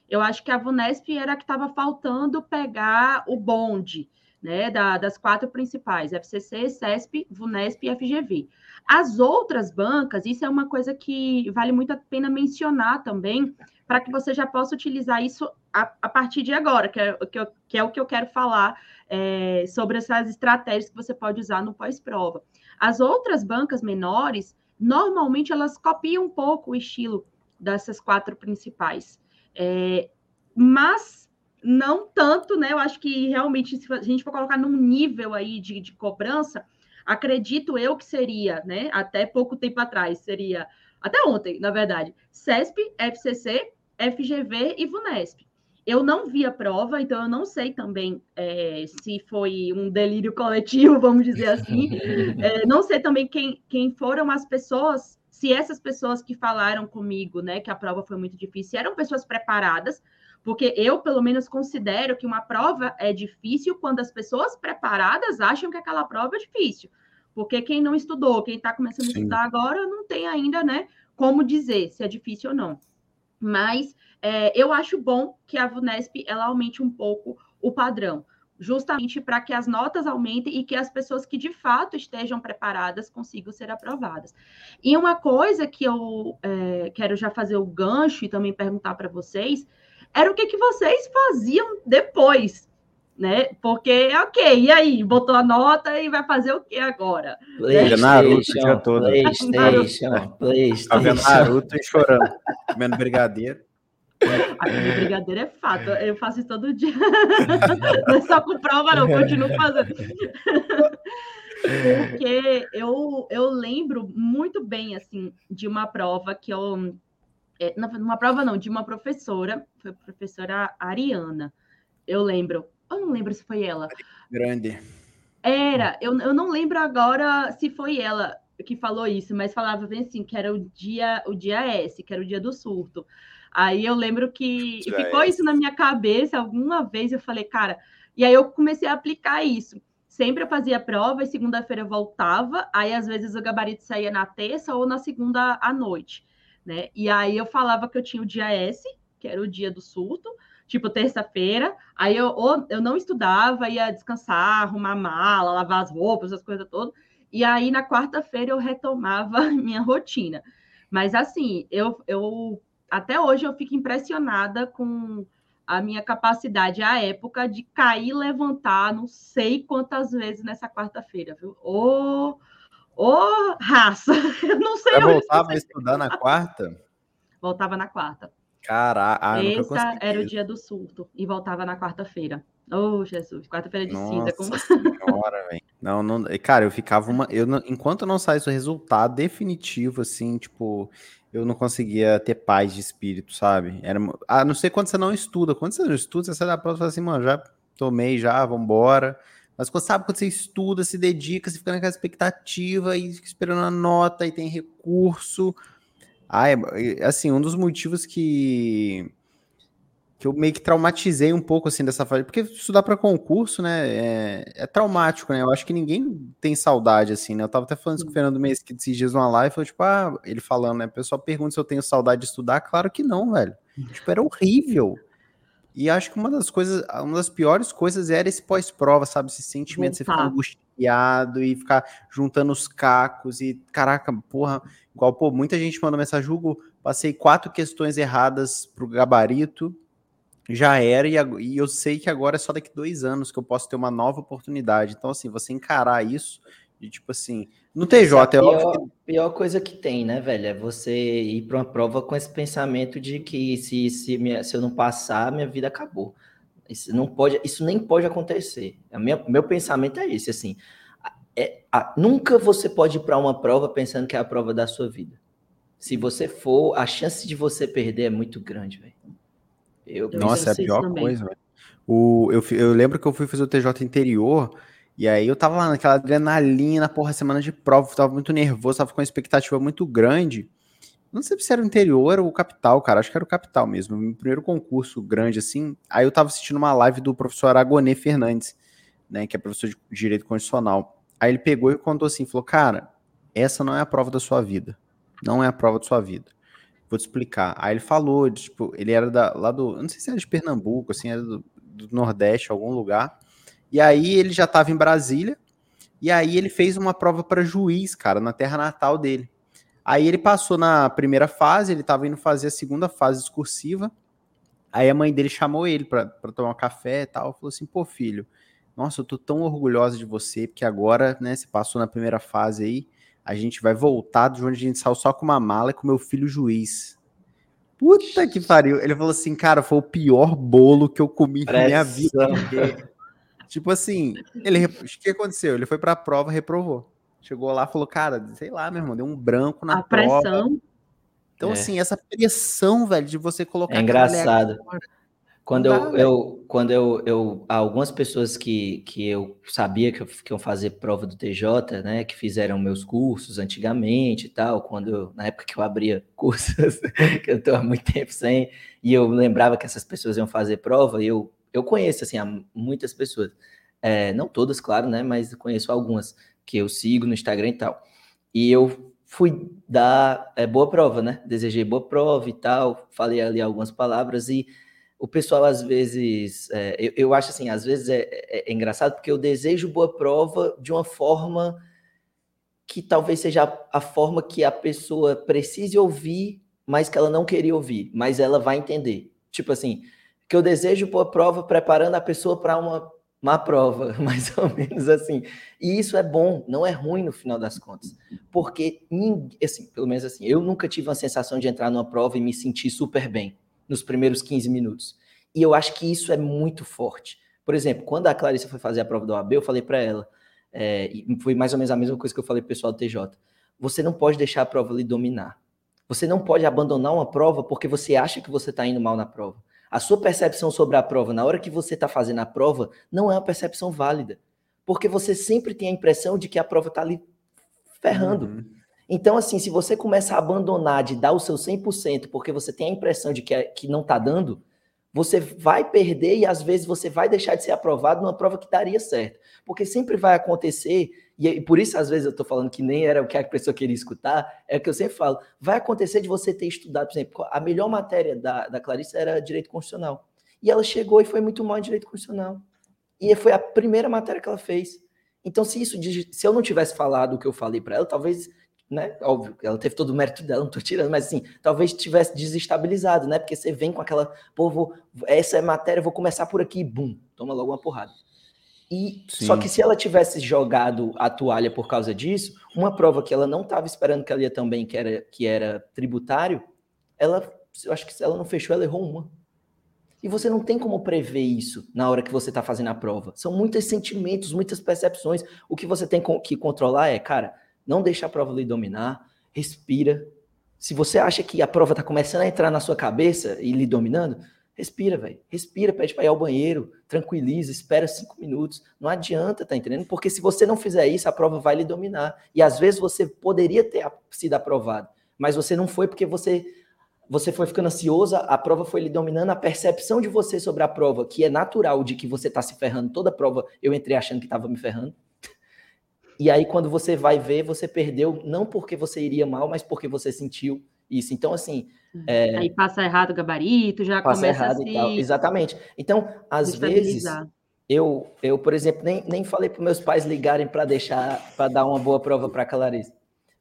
Eu acho que a Vunesp era a que estava faltando pegar o bonde, né, da, das quatro principais, FCC, CESP, VUNESP e FGV. As outras bancas, isso é uma coisa que vale muito a pena mencionar também, para que você já possa utilizar isso a, a partir de agora, que é, que, eu, que é, o que eu quero falar é, sobre essas estratégias que você pode usar no pós-prova. As outras bancas menores, normalmente elas copiam um pouco o estilo dessas quatro principais. É, mas não tanto, né? Eu acho que realmente, se a gente for colocar num nível aí de, de cobrança, acredito eu que seria, né? Até pouco tempo atrás, seria, até ontem, na verdade, CESP, FCC, FGV e VUNESP. Eu não vi a prova, então eu não sei também é, se foi um delírio coletivo, vamos dizer assim. É, não sei também quem, quem foram as pessoas, se essas pessoas que falaram comigo, né, que a prova foi muito difícil, eram pessoas preparadas, porque eu, pelo menos, considero que uma prova é difícil quando as pessoas preparadas acham que aquela prova é difícil. Porque quem não estudou, quem está começando Sim. a estudar agora, não tem ainda, né, como dizer se é difícil ou não. Mas é, eu acho bom que a VUNESP ela aumente um pouco o padrão, justamente para que as notas aumentem e que as pessoas que de fato estejam preparadas consigam ser aprovadas. E uma coisa que eu é, quero já fazer o gancho e também perguntar para vocês era o que, que vocês faziam depois, né? Porque, ok, e aí? Botou a nota e vai fazer o que agora? PlayStation, Naruto o dia todo. PlayStation, PlayStation. Tá vendo Naruto e chorando, comendo brigadeiro. Aquele brigadeiro é fato, eu faço isso todo dia. Não é só com prova, não, continuo fazendo. Porque eu, eu lembro muito bem, assim, de uma prova que eu é, numa prova não, de uma professora, foi a professora Ariana. Eu lembro, eu não lembro se foi ela. Grande. Era, eu, eu não lembro agora se foi ela que falou isso, mas falava bem assim, que era o dia, o dia S, que era o dia do surto. Aí eu lembro que ficou isso na minha cabeça alguma vez, eu falei, cara, e aí eu comecei a aplicar isso. Sempre eu fazia prova e segunda-feira eu voltava, aí às vezes o gabarito saía na terça ou na segunda à noite, né? E aí eu falava que eu tinha o dia S, que era o dia do surto, tipo terça-feira, aí eu, eu não estudava, ia descansar, arrumar mala, lavar as roupas, as coisas todas, e aí na quarta-feira eu retomava minha rotina. Mas assim, eu, eu até hoje eu fico impressionada com a minha capacidade à época de cair e levantar não sei quantas vezes nessa quarta-feira, viu? Ô, ô raça! Eu não sei. Você voltava a estudar na quarta? Voltava na quarta. Caraca, ah, Esse era o dia do surto e voltava na quarta-feira. Oh, Jesus, quarta-feira de Nossa cinza. Com... Senhora. Não, não, cara, eu ficava uma. Eu, enquanto não saísse o resultado definitivo, assim, tipo, eu não conseguia ter paz de espírito, sabe? Era, a não ser quando você não estuda. Quando você não estuda, você sai da prova e fala assim, mano, já tomei, já, vambora. Mas quando, sabe, quando você estuda, se dedica, você fica naquela expectativa e fica esperando a nota e tem recurso. Ah, é, assim, um dos motivos que que eu meio que traumatizei um pouco assim dessa fase, porque estudar para concurso, né, é, é, traumático, né? Eu acho que ninguém tem saudade assim, né? Eu tava até falando isso com o Fernando Mendes que esses dias numa live, foi tipo, ah, ele falando, né? O pessoal pergunta se eu tenho saudade de estudar, claro que não, velho. Tipo, era horrível. E acho que uma das coisas, uma das piores coisas era esse pós-prova, sabe? Esse sentimento de você ficar angustiado e ficar juntando os cacos e, caraca, porra, igual, pô, muita gente mandou mensagem, Hugo, passei quatro questões erradas pro gabarito, já era, e, eu sei que agora é só daqui dois anos que eu posso ter uma nova oportunidade. Então, assim, você encarar isso, de tipo assim, no TJ é, a pior, que... pior coisa que tem, né, velho? É você ir para uma prova com esse pensamento de que se, se, minha, se eu não passar, minha vida acabou. Isso não pode, isso nem pode acontecer. A minha, meu pensamento é esse, assim. É, a, nunca você pode ir para uma prova pensando que é a prova da sua vida. Se você for, a chance de você perder é muito grande, velho. Eu Nossa, é a pior também. coisa, O, eu, eu lembro que eu fui fazer o TJ interior, e aí eu tava lá naquela adrenalina, porra, semana de prova, tava muito nervoso, tava com uma expectativa muito grande. Não sei se era o interior ou o capital, cara. Acho que era o capital mesmo. Meu primeiro concurso grande, assim. Aí eu tava assistindo uma live do professor Aragonê Fernandes, né? Que é professor de Direito Constitucional. Aí ele pegou e contou assim: falou, cara, essa não é a prova da sua vida. Não é a prova da sua vida. Vou te explicar. Aí ele falou, tipo, ele era da, lá do. não sei se era de Pernambuco, assim, era do, do Nordeste, algum lugar. E aí ele já estava em Brasília. E aí ele fez uma prova para juiz, cara, na terra natal dele. Aí ele passou na primeira fase, ele estava indo fazer a segunda fase discursiva. Aí a mãe dele chamou ele para tomar um café e tal. Falou assim: pô, filho, nossa, eu tô tão orgulhosa de você, porque agora, né, você passou na primeira fase aí a gente vai voltar de onde a gente saiu só com uma mala e com meu filho juiz. Puta que pariu. Ele falou assim, cara, foi o pior bolo que eu comi na minha vida. tipo assim, ele, o que aconteceu? Ele foi pra prova, reprovou. Chegou lá, falou, cara, sei lá, meu irmão, deu um branco na a prova. pressão. Então, é. assim, essa pressão, velho, de você colocar. É engraçado. Quando eu, eu, quando eu, eu, algumas pessoas que, que eu sabia que, eu, que iam fazer prova do TJ, né, que fizeram meus cursos antigamente e tal, quando eu, na época que eu abria cursos, que eu estou há muito tempo sem, e eu lembrava que essas pessoas iam fazer prova, e eu, eu conheço, assim, muitas pessoas, é, não todas, claro, né, mas conheço algumas que eu sigo no Instagram e tal, e eu fui dar é, boa prova, né, desejei boa prova e tal, falei ali algumas palavras e o pessoal às vezes, é, eu, eu, acho assim, às vezes é, é, é, engraçado porque eu desejo boa prova de uma forma que talvez seja a, a, forma que a pessoa precise ouvir, mas que ela não queria ouvir, mas ela vai entender. Tipo assim, que eu desejo boa prova preparando a pessoa para uma má prova, mais ou menos assim. E isso é bom, não é ruim no final das contas, porque assim, pelo menos assim, eu nunca tive uma sensação de entrar numa prova e me sentir super bem nos primeiros 15 minutos. E eu acho que isso é muito forte. Por exemplo, quando a Clarissa foi fazer a prova do OAB, eu falei para ela, é, foi mais ou menos a mesma coisa que eu falei pro pessoal do TJ. Você não pode deixar a prova lhe dominar. Você não pode abandonar uma prova porque você acha que você está indo mal na prova. A sua percepção sobre a prova, na hora que você está fazendo a prova, não é uma percepção válida. Porque você sempre tem a impressão de que a prova está ali ferrando. Uhum. Então, assim, se você começa a abandonar de dar o seu 100% porque você tem a impressão de que, é, que não está dando, você vai perder e às vezes você vai deixar de ser aprovado numa prova que daria certo. Porque sempre vai acontecer, e por isso às vezes eu estou falando que nem era o que a pessoa queria escutar, é o que eu sempre falo, vai acontecer de você ter estudado, por exemplo, a melhor matéria da, da Clarice era Direito Constitucional. E ela chegou e foi muito mal em Direito Constitucional. E foi a primeira matéria que ela fez. Então, se isso, se eu não tivesse falado o que eu falei para ela, talvez né? Óbvio, ela teve todo o mérito dela, não tô tirando, mas assim, talvez tivesse desestabilizado, né? Porque você vem com aquela, pô, vou, essa é matéria, vou começar por aqui, bum, toma logo uma porrada. E Sim. só que se ela tivesse jogado a toalha por causa disso, uma prova que ela não estava esperando que ela ia também, que era que era tributário, ela, eu acho que se ela não fechou, ela errou uma. E você não tem como prever isso na hora que você está fazendo a prova. São muitos sentimentos, muitas percepções. O que você tem que controlar é, cara, não deixa a prova lhe dominar, respira. Se você acha que a prova está começando a entrar na sua cabeça e lhe dominando, respira, velho. Respira, pede para ir ao banheiro, tranquiliza, espera cinco minutos. Não adianta, tá entendendo? Porque se você não fizer isso, a prova vai lhe dominar. E às vezes você poderia ter sido aprovado, mas você não foi porque você você foi ficando ansiosa, a prova foi lhe dominando, a percepção de você sobre a prova, que é natural de que você está se ferrando toda a prova, eu entrei achando que estava me ferrando, e aí, quando você vai ver, você perdeu, não porque você iria mal, mas porque você sentiu isso. Então, assim. É... Aí passa errado o gabarito, já passa começa errado se... e tal. Exatamente. Então, às vezes. Eu, eu, por exemplo, nem, nem falei para meus pais ligarem para deixar, para dar uma boa prova para a Clarice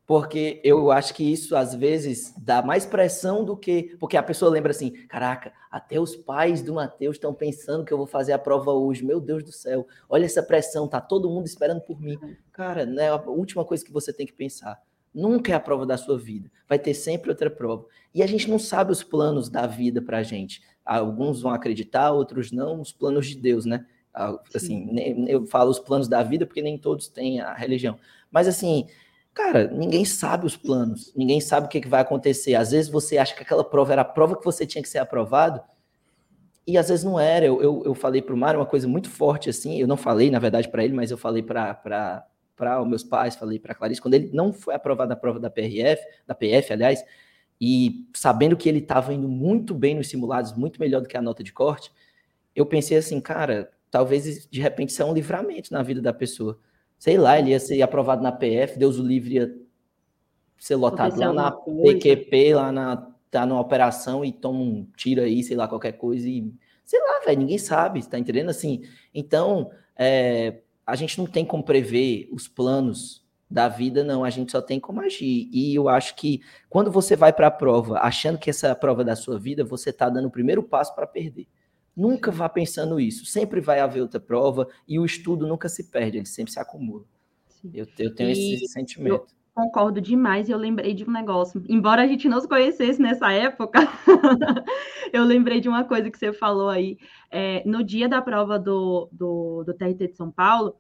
porque eu acho que isso às vezes dá mais pressão do que. Porque a pessoa lembra assim: caraca, até os pais do Mateus estão pensando que eu vou fazer a prova hoje, meu Deus do céu, olha essa pressão, tá todo mundo esperando por mim. Cara, né, a última coisa que você tem que pensar. Nunca é a prova da sua vida, vai ter sempre outra prova. E a gente não sabe os planos da vida para a gente. Alguns vão acreditar, outros não, os planos de Deus, né? Assim, eu falo os planos da vida porque nem todos têm a religião. Mas assim, Cara, ninguém sabe os planos, ninguém sabe o que, que vai acontecer. Às vezes você acha que aquela prova era a prova que você tinha que ser aprovado, e às vezes não era. Eu, eu, eu falei para o Mário uma coisa muito forte assim. Eu não falei, na verdade, para ele, mas eu falei para os meus pais, falei para Clarice, quando ele não foi aprovado na prova da PRF, da PF, aliás, e sabendo que ele estava indo muito bem nos simulados, muito melhor do que a nota de corte, eu pensei assim, cara, talvez de repente isso é um livramento na vida da pessoa sei lá, ele ia ser aprovado na PF, Deus o livre ia ser lotado lá na PQP, lá na tá numa operação e toma um tiro aí, sei lá, qualquer coisa e sei lá, velho, ninguém sabe, tá entendendo assim? Então, é, a gente não tem como prever os planos da vida, não, a gente só tem como agir. E eu acho que quando você vai para a prova, achando que essa é a prova da sua vida, você tá dando o primeiro passo para perder. Nunca vá pensando isso. Sempre vai haver outra prova e o estudo nunca se perde, ele sempre se acumula. Eu, eu, tenho e esse sentimento. Concordo demais. Eu lembrei de um negócio. Embora a gente não se conhecesse nessa época, eu lembrei de uma coisa que você falou aí. É, no dia da prova do, do, do TRT de São Paulo,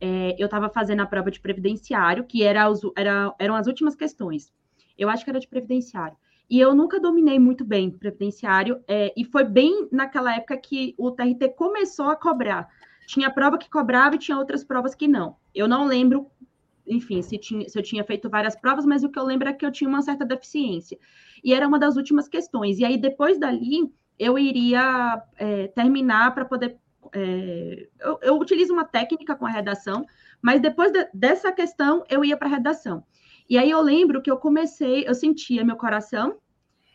é, eu estava fazendo a prova de previdenciário, que era, era, eram as últimas questões. Eu acho que era de previdenciário. E eu nunca dominei muito bem previdenciário, é, e foi bem naquela época que o TRT começou a cobrar. Tinha prova que cobrava e tinha outras provas que não. Eu não lembro, enfim, se, tinha, se eu tinha feito várias provas, mas o que eu lembro é que eu tinha uma certa deficiência. E era uma das últimas questões. E aí, depois dali, eu iria é, terminar para poder. É, eu, eu, utilizo uma técnica com a redação, mas depois de, dessa questão, eu ia para a redação. E aí eu lembro que eu comecei, eu sentia meu coração,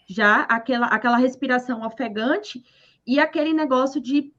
já aquela, aquela respiração ofegante e aquele negócio de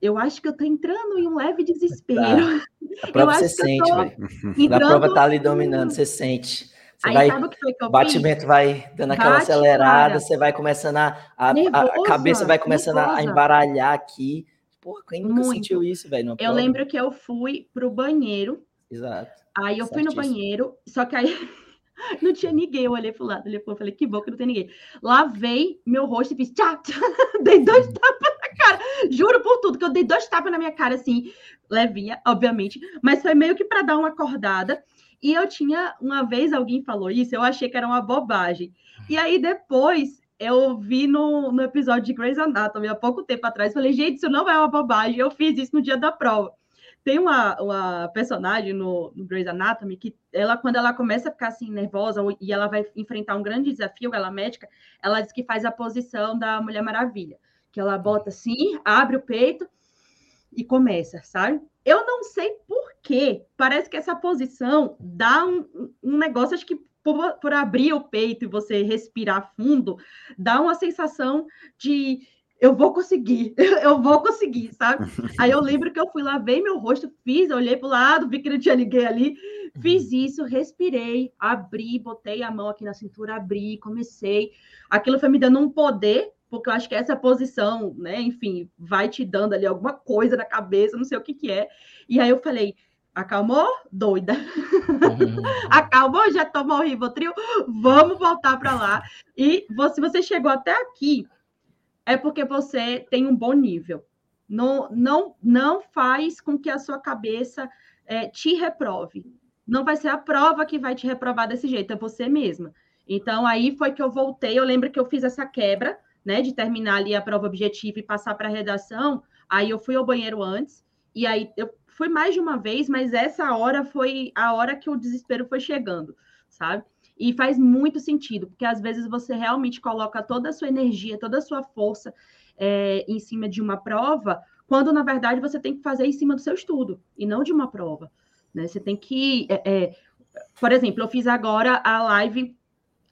eu acho que eu tô entrando em um leve desespero. Tá. A prova você sente. Entrando... A prova tá ali dominando, você sente. Você Aí, vai, sabe o que foi que eu batimento fiz? vai dando aquela Bate, acelerada, cara. você vai começando a, a, nervosa, a cabeça vai começando nervosa. a embaralhar aqui. Porra, quem nunca Muito. sentiu isso, velho? Eu lembro que eu fui pro banheiro. Exato. Aí eu fui no banheiro, só que aí não tinha ninguém. Eu olhei pro lado, olhei pro falei, que bom que não tem ninguém. Lavei meu rosto e fiz tchá, tchá. dei dois tapas na cara. Juro por tudo que eu dei dois tapas na minha cara, assim, levinha, obviamente, mas foi meio que para dar uma acordada. E eu tinha, uma vez alguém falou isso, eu achei que era uma bobagem. E aí depois eu vi no, no episódio de Grey's Anatomy há pouco tempo atrás, falei, gente, isso não é uma bobagem, eu fiz isso no dia da prova. Tem uma, uma personagem no, no Grey's Anatomy que ela, quando ela começa a ficar assim nervosa e ela vai enfrentar um grande desafio, ela é médica, ela diz que faz a posição da Mulher Maravilha, que ela bota assim, abre o peito e começa, sabe? Eu não sei por quê, parece que essa posição dá um, um negócio, acho que por, por abrir o peito e você respirar fundo, dá uma sensação de eu vou conseguir, eu vou conseguir, sabe? Aí eu lembro que eu fui lá, ver meu rosto, fiz, olhei para o lado, vi que não tinha ninguém ali, fiz isso, respirei, abri, botei a mão aqui na cintura, abri, comecei. Aquilo foi me dando um poder, porque eu acho que essa posição, né, enfim, vai te dando ali alguma coisa na cabeça, não sei o que que é. E aí eu falei, Acalmou? Doida. Uhum. Acalmou? Já tomou o Rivotril? Vamos voltar para lá. E se você chegou até aqui, é porque você tem um bom nível. Não, não, não faz com que a sua cabeça é, te reprove. Não vai ser a prova que vai te reprovar desse jeito, é você mesma. Então, aí foi que eu voltei. Eu lembro que eu fiz essa quebra, né, de terminar ali a prova objetiva e passar para a redação. Aí eu fui ao banheiro antes, e aí eu foi mais de uma vez, mas essa hora foi a hora que o desespero foi chegando, sabe? E faz muito sentido, porque às vezes você realmente coloca toda a sua energia, toda a sua força é, em cima de uma prova, quando na verdade você tem que fazer em cima do seu estudo e não de uma prova. Né? Você tem que. É, é, por exemplo, eu fiz agora a live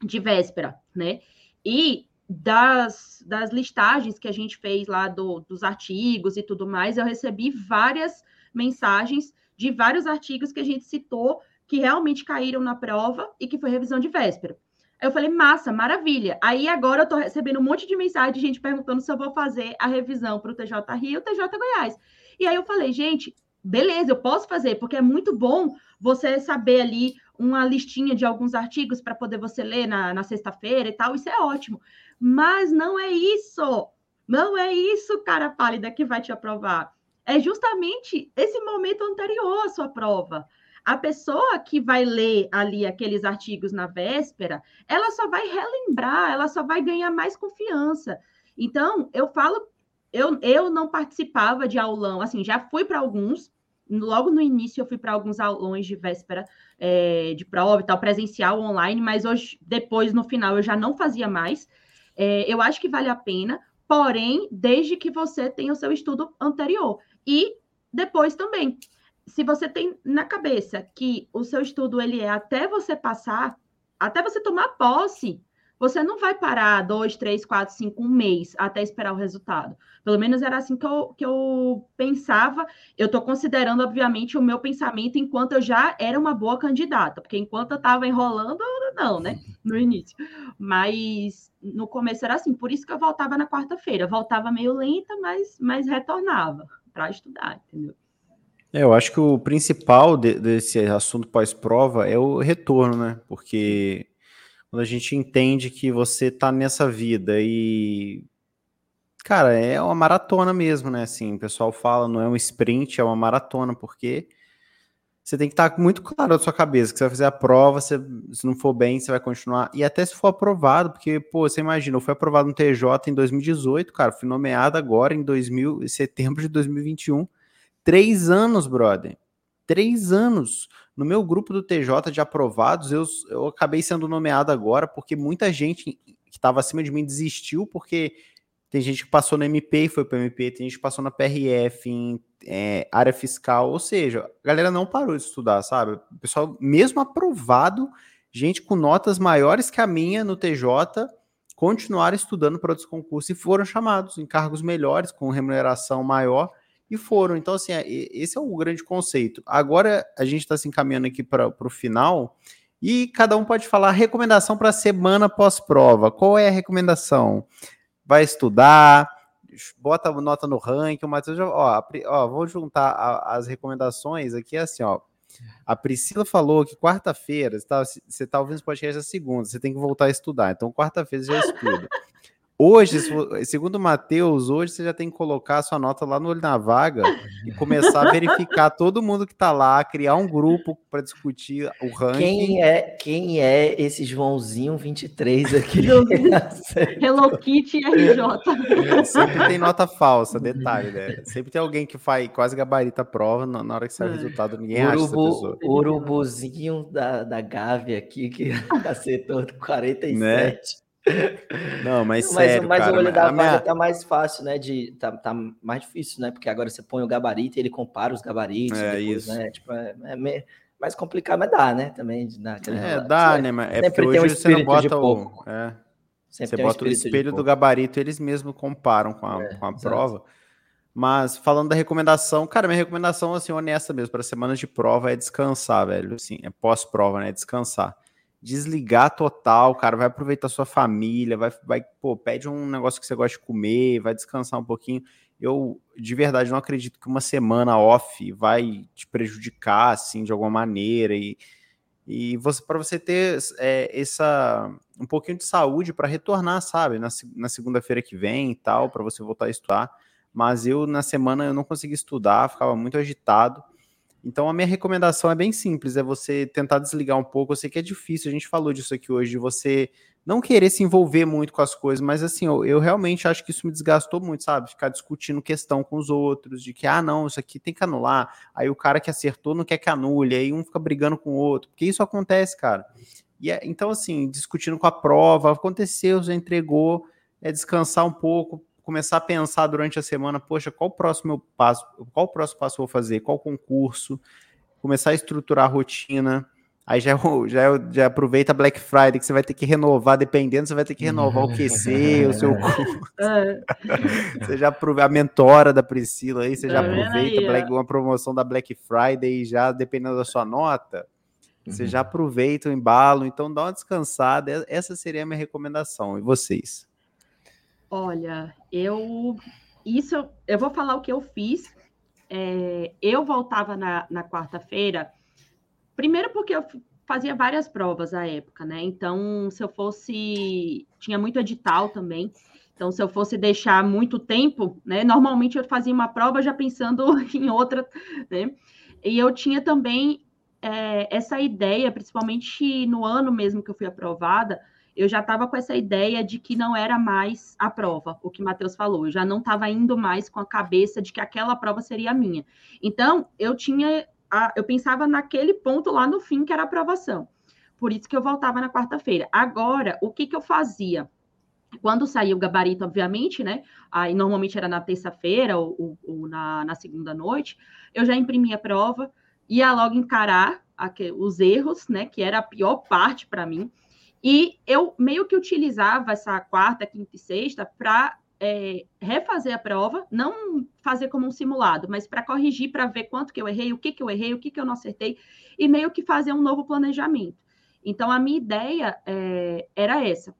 de véspera, né? E das, das listagens que a gente fez lá do, dos artigos e tudo mais, eu recebi várias mensagens de vários artigos que a gente citou que realmente caíram na prova e que foi revisão de véspera. Aí eu falei, massa, maravilha. Aí agora eu tô recebendo um monte de mensagem de gente perguntando se eu vou fazer a revisão para o TJ Rio e o TJ Goiás. E aí eu falei, gente, beleza, eu posso fazer, porque é muito bom você saber ali uma listinha de alguns artigos para poder você ler na, na sexta-feira e tal, isso é ótimo. Mas não é isso, não é isso, cara pálida, que vai te aprovar é justamente esse momento anterior à sua prova. A pessoa que vai ler ali aqueles artigos na véspera, ela só vai relembrar, ela só vai ganhar mais confiança. Então, eu falo, eu, eu não participava de aulão, assim, já fui para alguns, logo no início eu fui para alguns aulões de véspera é, de prova e tal, presencial, online, mas hoje, depois, no final, eu já não fazia mais. É, eu acho que vale a pena, porém, desde que você tenha o seu estudo anterior. E depois também, se você tem na cabeça que o seu estudo ele é até você passar, até você tomar posse, você não vai parar dois, três, quatro, cinco, um mês até esperar o resultado. Pelo menos era assim que eu, que eu pensava. Eu estou considerando, obviamente, o meu pensamento enquanto eu já era uma boa candidata, porque enquanto eu estava enrolando, não, né? No início. Mas no começo era assim, por isso que eu voltava na quarta-feira. Voltava meio lenta, mas, mas retornava para estudar, entendeu? É, eu acho que o principal de, desse assunto pós-prova é o retorno, né? Porque quando a gente entende que você está nessa vida e. Cara, é uma maratona mesmo, né? Assim, o pessoal fala, não é um sprint, é uma maratona, porque você tem que estar tá muito claro na sua cabeça que você vai fazer a prova, se, se não for bem, você vai continuar. E até se for aprovado, porque, pô, você imagina, eu fui aprovado no TJ em 2018, cara, fui nomeado agora em 2000, setembro de 2021. Três anos, brother. Três anos. No meu grupo do TJ de aprovados, eu, eu acabei sendo nomeado agora, porque muita gente que estava acima de mim desistiu, porque tem gente que passou no MP e foi para o MP, tem gente que passou na PRF, em é, área fiscal, ou seja, a galera não parou de estudar, sabe? O pessoal, mesmo aprovado, gente com notas maiores que a minha no TJ, continuaram estudando para outros concursos e foram chamados em cargos melhores, com remuneração maior, e foram. Então, assim, é, esse é o grande conceito. Agora a gente está se encaminhando aqui para o final. E cada um pode falar recomendação para a semana pós-prova. Qual é a recomendação? Vai estudar, bota nota no ranking, o Matheus já, ó, ó, vou juntar a, as recomendações aqui assim, ó. A Priscila falou que quarta-feira, você tá, você tá ouvindo esse podcast a segunda, você tem que voltar a estudar. Então, quarta-feira já estuda. Hoje, segundo o Matheus, hoje você já tem que colocar a sua nota lá no olho na vaga e começar a verificar todo mundo que está lá, criar um grupo para discutir o ranking. Quem é, quem é esse Joãozinho 23 aqui? Hello Kitty RJ. Sempre tem nota falsa, detalhe, né? Sempre tem alguém que faz quase gabarita a prova, na hora que sai o é. resultado, ninguém Urubu, acha essa pessoa. Urubuzinho da, da Gávea aqui, que acertou 47. Né? Não, mas, mas sério, mas cara, o olho da vaga minha... tá mais fácil, né? De, tá, tá mais difícil, né? Porque agora você põe o gabarito e ele compara os gabaritos. É depois, isso. Né? Tipo, é, é mais complicado, mas dá, né? Também dá É, dá, né? Mas é porque hoje um você não bota o. É, você bota um o espelho do gabarito, eles mesmos comparam com a, é, com a prova. Mas falando da recomendação, cara, minha recomendação, assim, honesta mesmo, para semanas de prova é descansar, velho. Assim, é pós-prova, né? Descansar desligar total, cara, vai aproveitar sua família, vai, vai, pô, pede um negócio que você gosta de comer, vai descansar um pouquinho. Eu, de verdade, não acredito que uma semana off vai te prejudicar, assim, de alguma maneira, e, e você, para você ter é, essa, um pouquinho de saúde para retornar, sabe, na, na segunda-feira que vem e tal, para você voltar a estudar, mas eu, na semana, eu não consegui estudar, ficava muito agitado, então a minha recomendação é bem simples, é você tentar desligar um pouco. Eu sei que é difícil, a gente falou disso aqui hoje, de você não querer se envolver muito com as coisas, mas assim, eu, eu, realmente acho que isso me desgastou muito, sabe? Ficar discutindo questão com os outros, de que, ah, não, isso aqui tem que anular. Aí o cara que acertou não quer que anule, aí um fica brigando com o outro, porque isso acontece, cara. E é, então, assim, discutindo com a prova, aconteceu, já entregou, é descansar um pouco, começar a pensar durante a semana, poxa, qual o próximo passo, qual o próximo passo eu vou fazer, qual concurso, começar a estruturar a rotina. Aí já, já, já aproveita Black Friday, que você vai ter que renovar, dependendo, você vai ter que renovar o QC, o seu curso. É. você já aproveita a mentora da Priscila aí, você já tá aproveita Black, uma promoção da Black Friday, já dependendo da sua nota, você já uhum. aproveita o embalo, então dá uma descansada. Essa seria a minha recomendação. E vocês? Olha, eu isso eu vou falar o que eu fiz. É, eu voltava na, na quarta-feira, primeiro porque eu fazia várias provas à época, né? Então, se eu fosse. Tinha muito edital também. Então, se eu fosse deixar muito tempo, né? Normalmente eu fazia uma prova já pensando em outra, né? E eu tinha também é, essa ideia, principalmente no ano mesmo que eu fui aprovada, eu já estava com essa ideia de que não era mais a prova, o que Matheus falou. Eu já não estava indo mais com a cabeça de que aquela prova seria minha. Então, eu tinha, a, eu pensava naquele ponto lá no fim que era a aprovação. Por isso que eu voltava na quarta-feira. Agora, o que, que eu fazia? Quando saía o gabarito, obviamente, né? Aí normalmente era na terça-feira ou, ou, ou na, na segunda noite, eu já imprimia a prova, ia logo encarar os erros, né? Que era a pior parte para mim e eu meio que utilizava essa quarta, quinta e sexta para é, refazer a prova, não fazer como um simulado, mas para corrigir, para ver quanto que eu errei, o que que eu errei, o que que eu não acertei, e meio que fazer um novo planejamento. Então, a minha ideia é, era essa,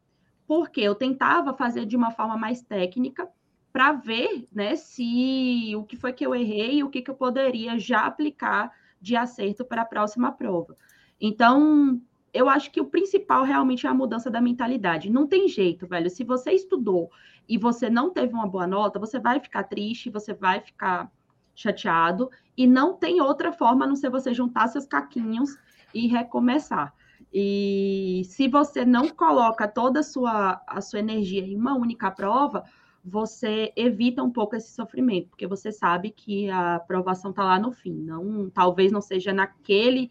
porque eu tentava fazer de uma forma mais técnica para ver né, se o que foi que eu errei e o que, que eu poderia já aplicar de acerto para a próxima prova. Então, eu acho que o principal realmente é a mudança da mentalidade. Não tem jeito, velho. Se você estudou e você não teve uma boa nota, você vai ficar triste, você vai ficar chateado, e não tem outra forma a não ser você juntar seus caquinhos e recomeçar. E se você não coloca toda a sua, a sua energia em uma única prova, você evita um pouco esse sofrimento, porque você sabe que a aprovação está lá no fim. Não, talvez não seja naquele,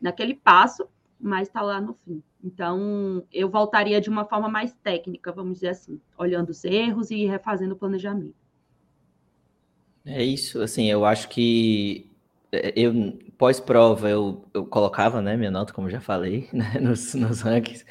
naquele passo, mas está lá no fim. Então, eu voltaria de uma forma mais técnica, vamos dizer assim, olhando os erros e refazendo o planejamento. É isso, assim, eu acho que é, eu pós-prova eu, eu colocava, né, minha nota, como já falei, né, nos, nos rankings,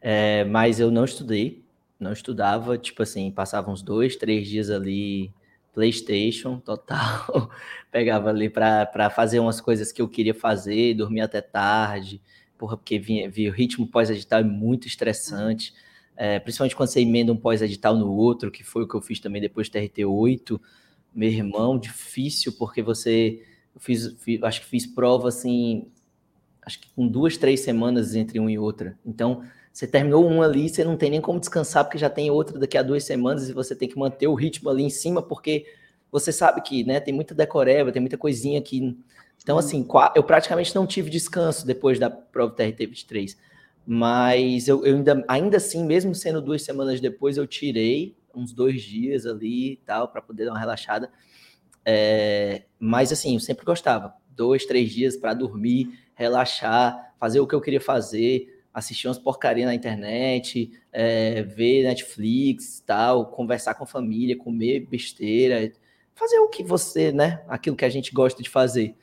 é, mas eu não estudei, não estudava, tipo assim, passava uns dois, três dias ali, PlayStation total, pegava ali para fazer umas coisas que eu queria fazer, dormia até tarde, porra, porque vinha, vinha o ritmo pós-edital é muito estressante, é, principalmente quando você emenda um pós-edital no outro, que foi o que eu fiz também depois do TRT8, meu irmão, difícil, porque você, eu fiz, fiz, acho que fiz prova, assim, acho que com duas, três semanas entre um e outra, então Você terminou um ali, você não tem nem como descansar, porque já tem outra daqui a duas semanas e você tem que manter o ritmo ali em cima, porque você sabe que né, tem muita decoreba, tem muita coisinha aqui. Então, assim, eu praticamente não tive descanso depois da prova TRT 23. Mas eu, eu ainda, ainda assim, mesmo sendo duas semanas depois, eu tirei uns dois dias ali e tal, para poder dar uma relaxada. É, mas assim, eu sempre gostava. Dois, três dias para dormir, relaxar, fazer o que eu queria fazer, assistir umas porcarias na internet, é, ver Netflix, tal, conversar com a família, comer besteira, fazer o que você, né? Aquilo que a gente gosta de fazer.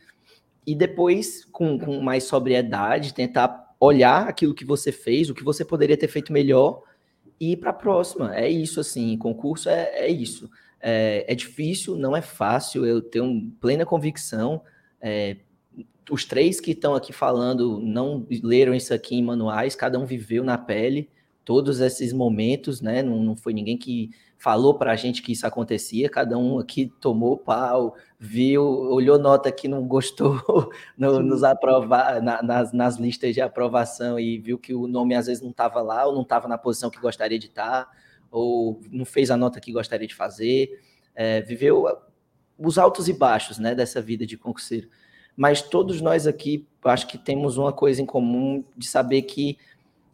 E depois, com, com mais sobriedade, tentar olhar aquilo que você fez, o que você poderia ter feito melhor e ir para a próxima. É isso, assim, concurso é, é isso. É, é, difícil, não é fácil, eu tenho plena convicção. É, os três que estão aqui falando não leram isso aqui em manuais, cada um viveu na pele todos esses momentos, né? Não, não foi ninguém que falou para a gente que isso acontecia, cada um aqui tomou pau, viu, olhou nota que não gostou no, nos aprovar na, nas, nas listas de aprovação e viu que o nome às vezes não estava lá ou não estava na posição que gostaria de estar, ou não fez a nota que gostaria de fazer, é, viveu os altos e baixos, né, dessa vida de concurseiro. Mas todos nós aqui, acho que temos uma coisa em comum de saber que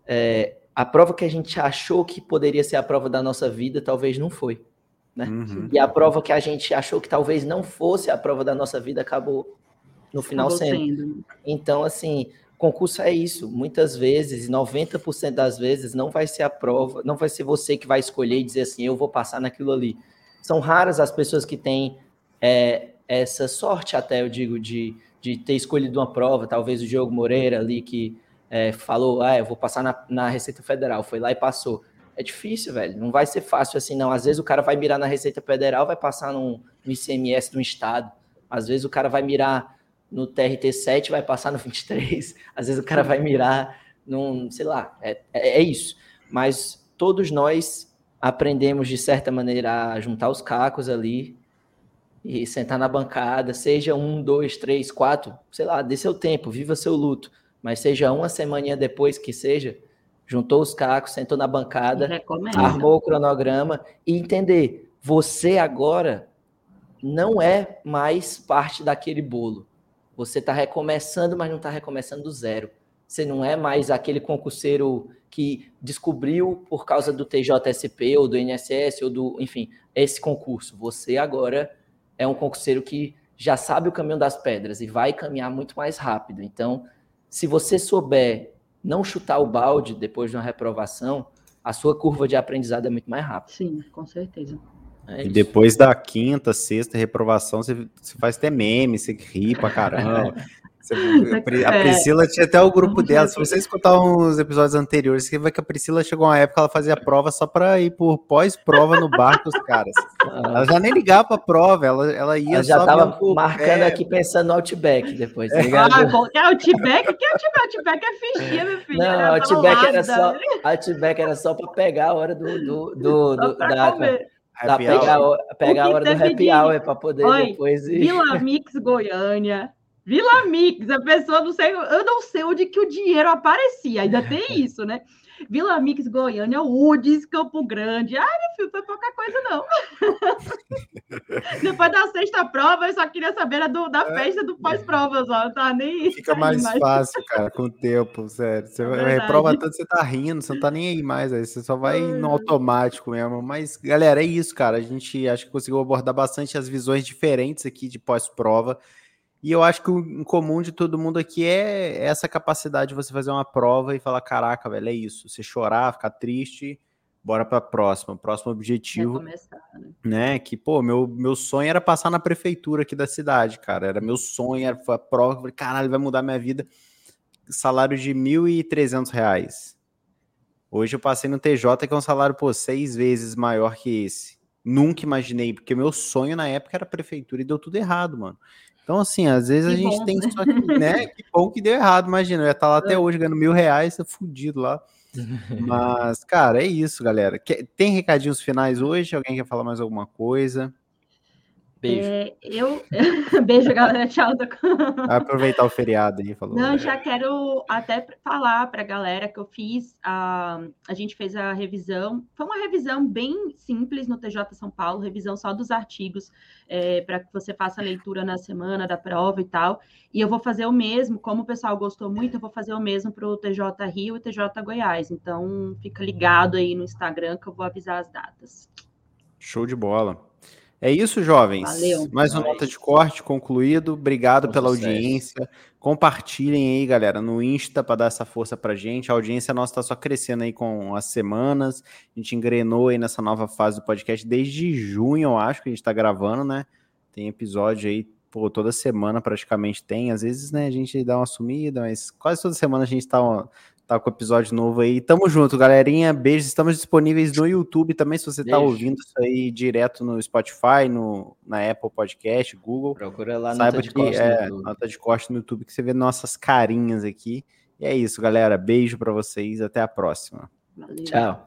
é, a prova que a gente achou que poderia ser a prova da nossa vida, talvez não foi. Né? Uhum. E a prova que a gente achou que talvez não fosse a prova da nossa vida acabou no final acabou sendo. sendo. Então, assim, concurso é isso. Muitas vezes, 90% das vezes, não vai ser a prova, não vai ser você que vai escolher e dizer assim, eu vou passar naquilo ali. São raras as pessoas que têm é, essa sorte, até eu digo, de, de ter escolhido uma prova, talvez o Diogo Moreira ali, que é, falou, ah, eu vou passar na, na Receita Federal, foi lá e passou. É difícil, velho. Não vai ser fácil assim, não. Às vezes o cara vai mirar na Receita Federal, vai passar no, ICMS do estado. Às vezes o cara vai mirar no TRT7, vai passar no 23. Às vezes o cara vai mirar num, sei lá, é, é, é isso. Mas todos nós aprendemos, de certa maneira, a juntar os cacos ali e sentar na bancada, seja um, dois, três, quatro, sei lá, dê seu tempo, viva seu luto mas seja uma semana depois que seja, juntou os cacos, sentou na bancada, armou o cronograma e entender, você agora não é mais parte daquele bolo. Você está recomeçando, mas não está recomeçando do zero. Você não é mais aquele concurseiro que descobriu por causa do TJSP ou do INSS ou do, enfim, esse concurso. Você agora é um concurseiro que já sabe o caminho das pedras e vai caminhar muito mais rápido. Então, se você souber não chutar o balde depois de uma reprovação, a sua curva de aprendizado é muito mais rápida. Sim, com certeza. É e depois da quinta, sexta reprovação, você, você faz até meme, você ri pra caramba. A é. Priscila tinha até o grupo dela. Se você escutar uns episódios anteriores, você vai que a Priscila chegou uma época ela fazia prova só para ir por pós-prova no bar com os caras. Ela já nem ligava pra prova, ela, ela ia ela já só tava marcando aqui pensando no Outback depois, tá ligado? Ah, bom, é Outback? Que Outback? Outback é fichinha, meu filho. Não, Outback era só, Outback era só para pegar a hora do, do, do, do da, comer. Da, pegar, pegar a hora do happy hour para poder Oi, depois ir. Vila Mix Goiânia, Vila Mix, a pessoa não sei, eu não sei onde que o dinheiro aparecia, ainda tem isso, né? Vila Mix, Goiânia, Udes, Campo Grande. Ai, meu filho, foi pouca coisa, não. Depois da sexta prova, eu só queria saber do, da é. festa do pós-prova, só. Não tá nem. Fica mais, mais, fácil, cara, com o tempo, sério. Você é reprova tanto, você tá rindo, você não tá nem aí mais, aí você só vai no automático mesmo. Mas, galera, é isso, cara. A gente acho que conseguiu abordar bastante as visões diferentes aqui de pós-prova. E eu acho que o comum de todo mundo aqui é essa capacidade de você fazer uma prova e falar: caraca, velho, é isso. Você chorar, ficar triste, bora para a próxima. Próximo objetivo. né? né? Que, pô, meu, meu sonho era passar na prefeitura aqui da cidade, cara. Era meu sonho, era a prova. Falei, caralho, vai mudar minha vida. Salário de R$ 1.300. Hoje eu passei no TJ, que é um salário, pô, seis vezes maior que esse. Nunca imaginei, porque meu sonho na época era prefeitura e deu tudo errado, mano. Então, assim, às vezes que a gente bom, tem né? só que, né? Que bom que deu errado, imagina. Eu ia estar tá lá até é. hoje ganhando mil reais, tá fudido lá. Mas, cara, é isso, galera. Tem recadinhos finais hoje? Alguém quer falar mais alguma coisa? Beijo. É, eu... Beijo, galera. Tchau. Vai aproveitar o feriado aí, falou. Não, já quero até falar para a galera que eu fiz, a, a gente fez a revisão, foi uma revisão bem simples no TJ São Paulo, revisão só dos artigos, é, para que você faça a leitura na semana da prova e tal, e eu vou fazer o mesmo, como o pessoal gostou muito, eu vou fazer o mesmo para o TJ Rio e TJ Goiás, então fica ligado aí no Instagram que eu vou avisar as datas. Show de bola. É isso, jovens. Valeu. Mais uma nota de corte concluído. Obrigado pela sucesso. audiência. Compartilhem aí, galera, no Insta para dar essa força pra gente. A audiência nossa está só crescendo aí com as semanas. A gente engrenou aí nessa nova fase do podcast desde junho, eu acho, que a gente está gravando, né? Tem episódio aí, pô, toda semana praticamente tem. Às vezes, né, a gente dá uma sumida, mas quase toda semana a gente está tá com episódio novo aí. Tamo junto, galerinha. Beijos. Estamos disponíveis no YouTube também, se você tá Beijo. tá ouvindo isso aí direto no Spotify, no, na Apple Podcast, Google. Procura lá Saiba nota de corte é, nota de corte no YouTube, que você vê nossas carinhas aqui. E é isso, galera. Beijo para vocês. Até a próxima. Valeu. Tchau.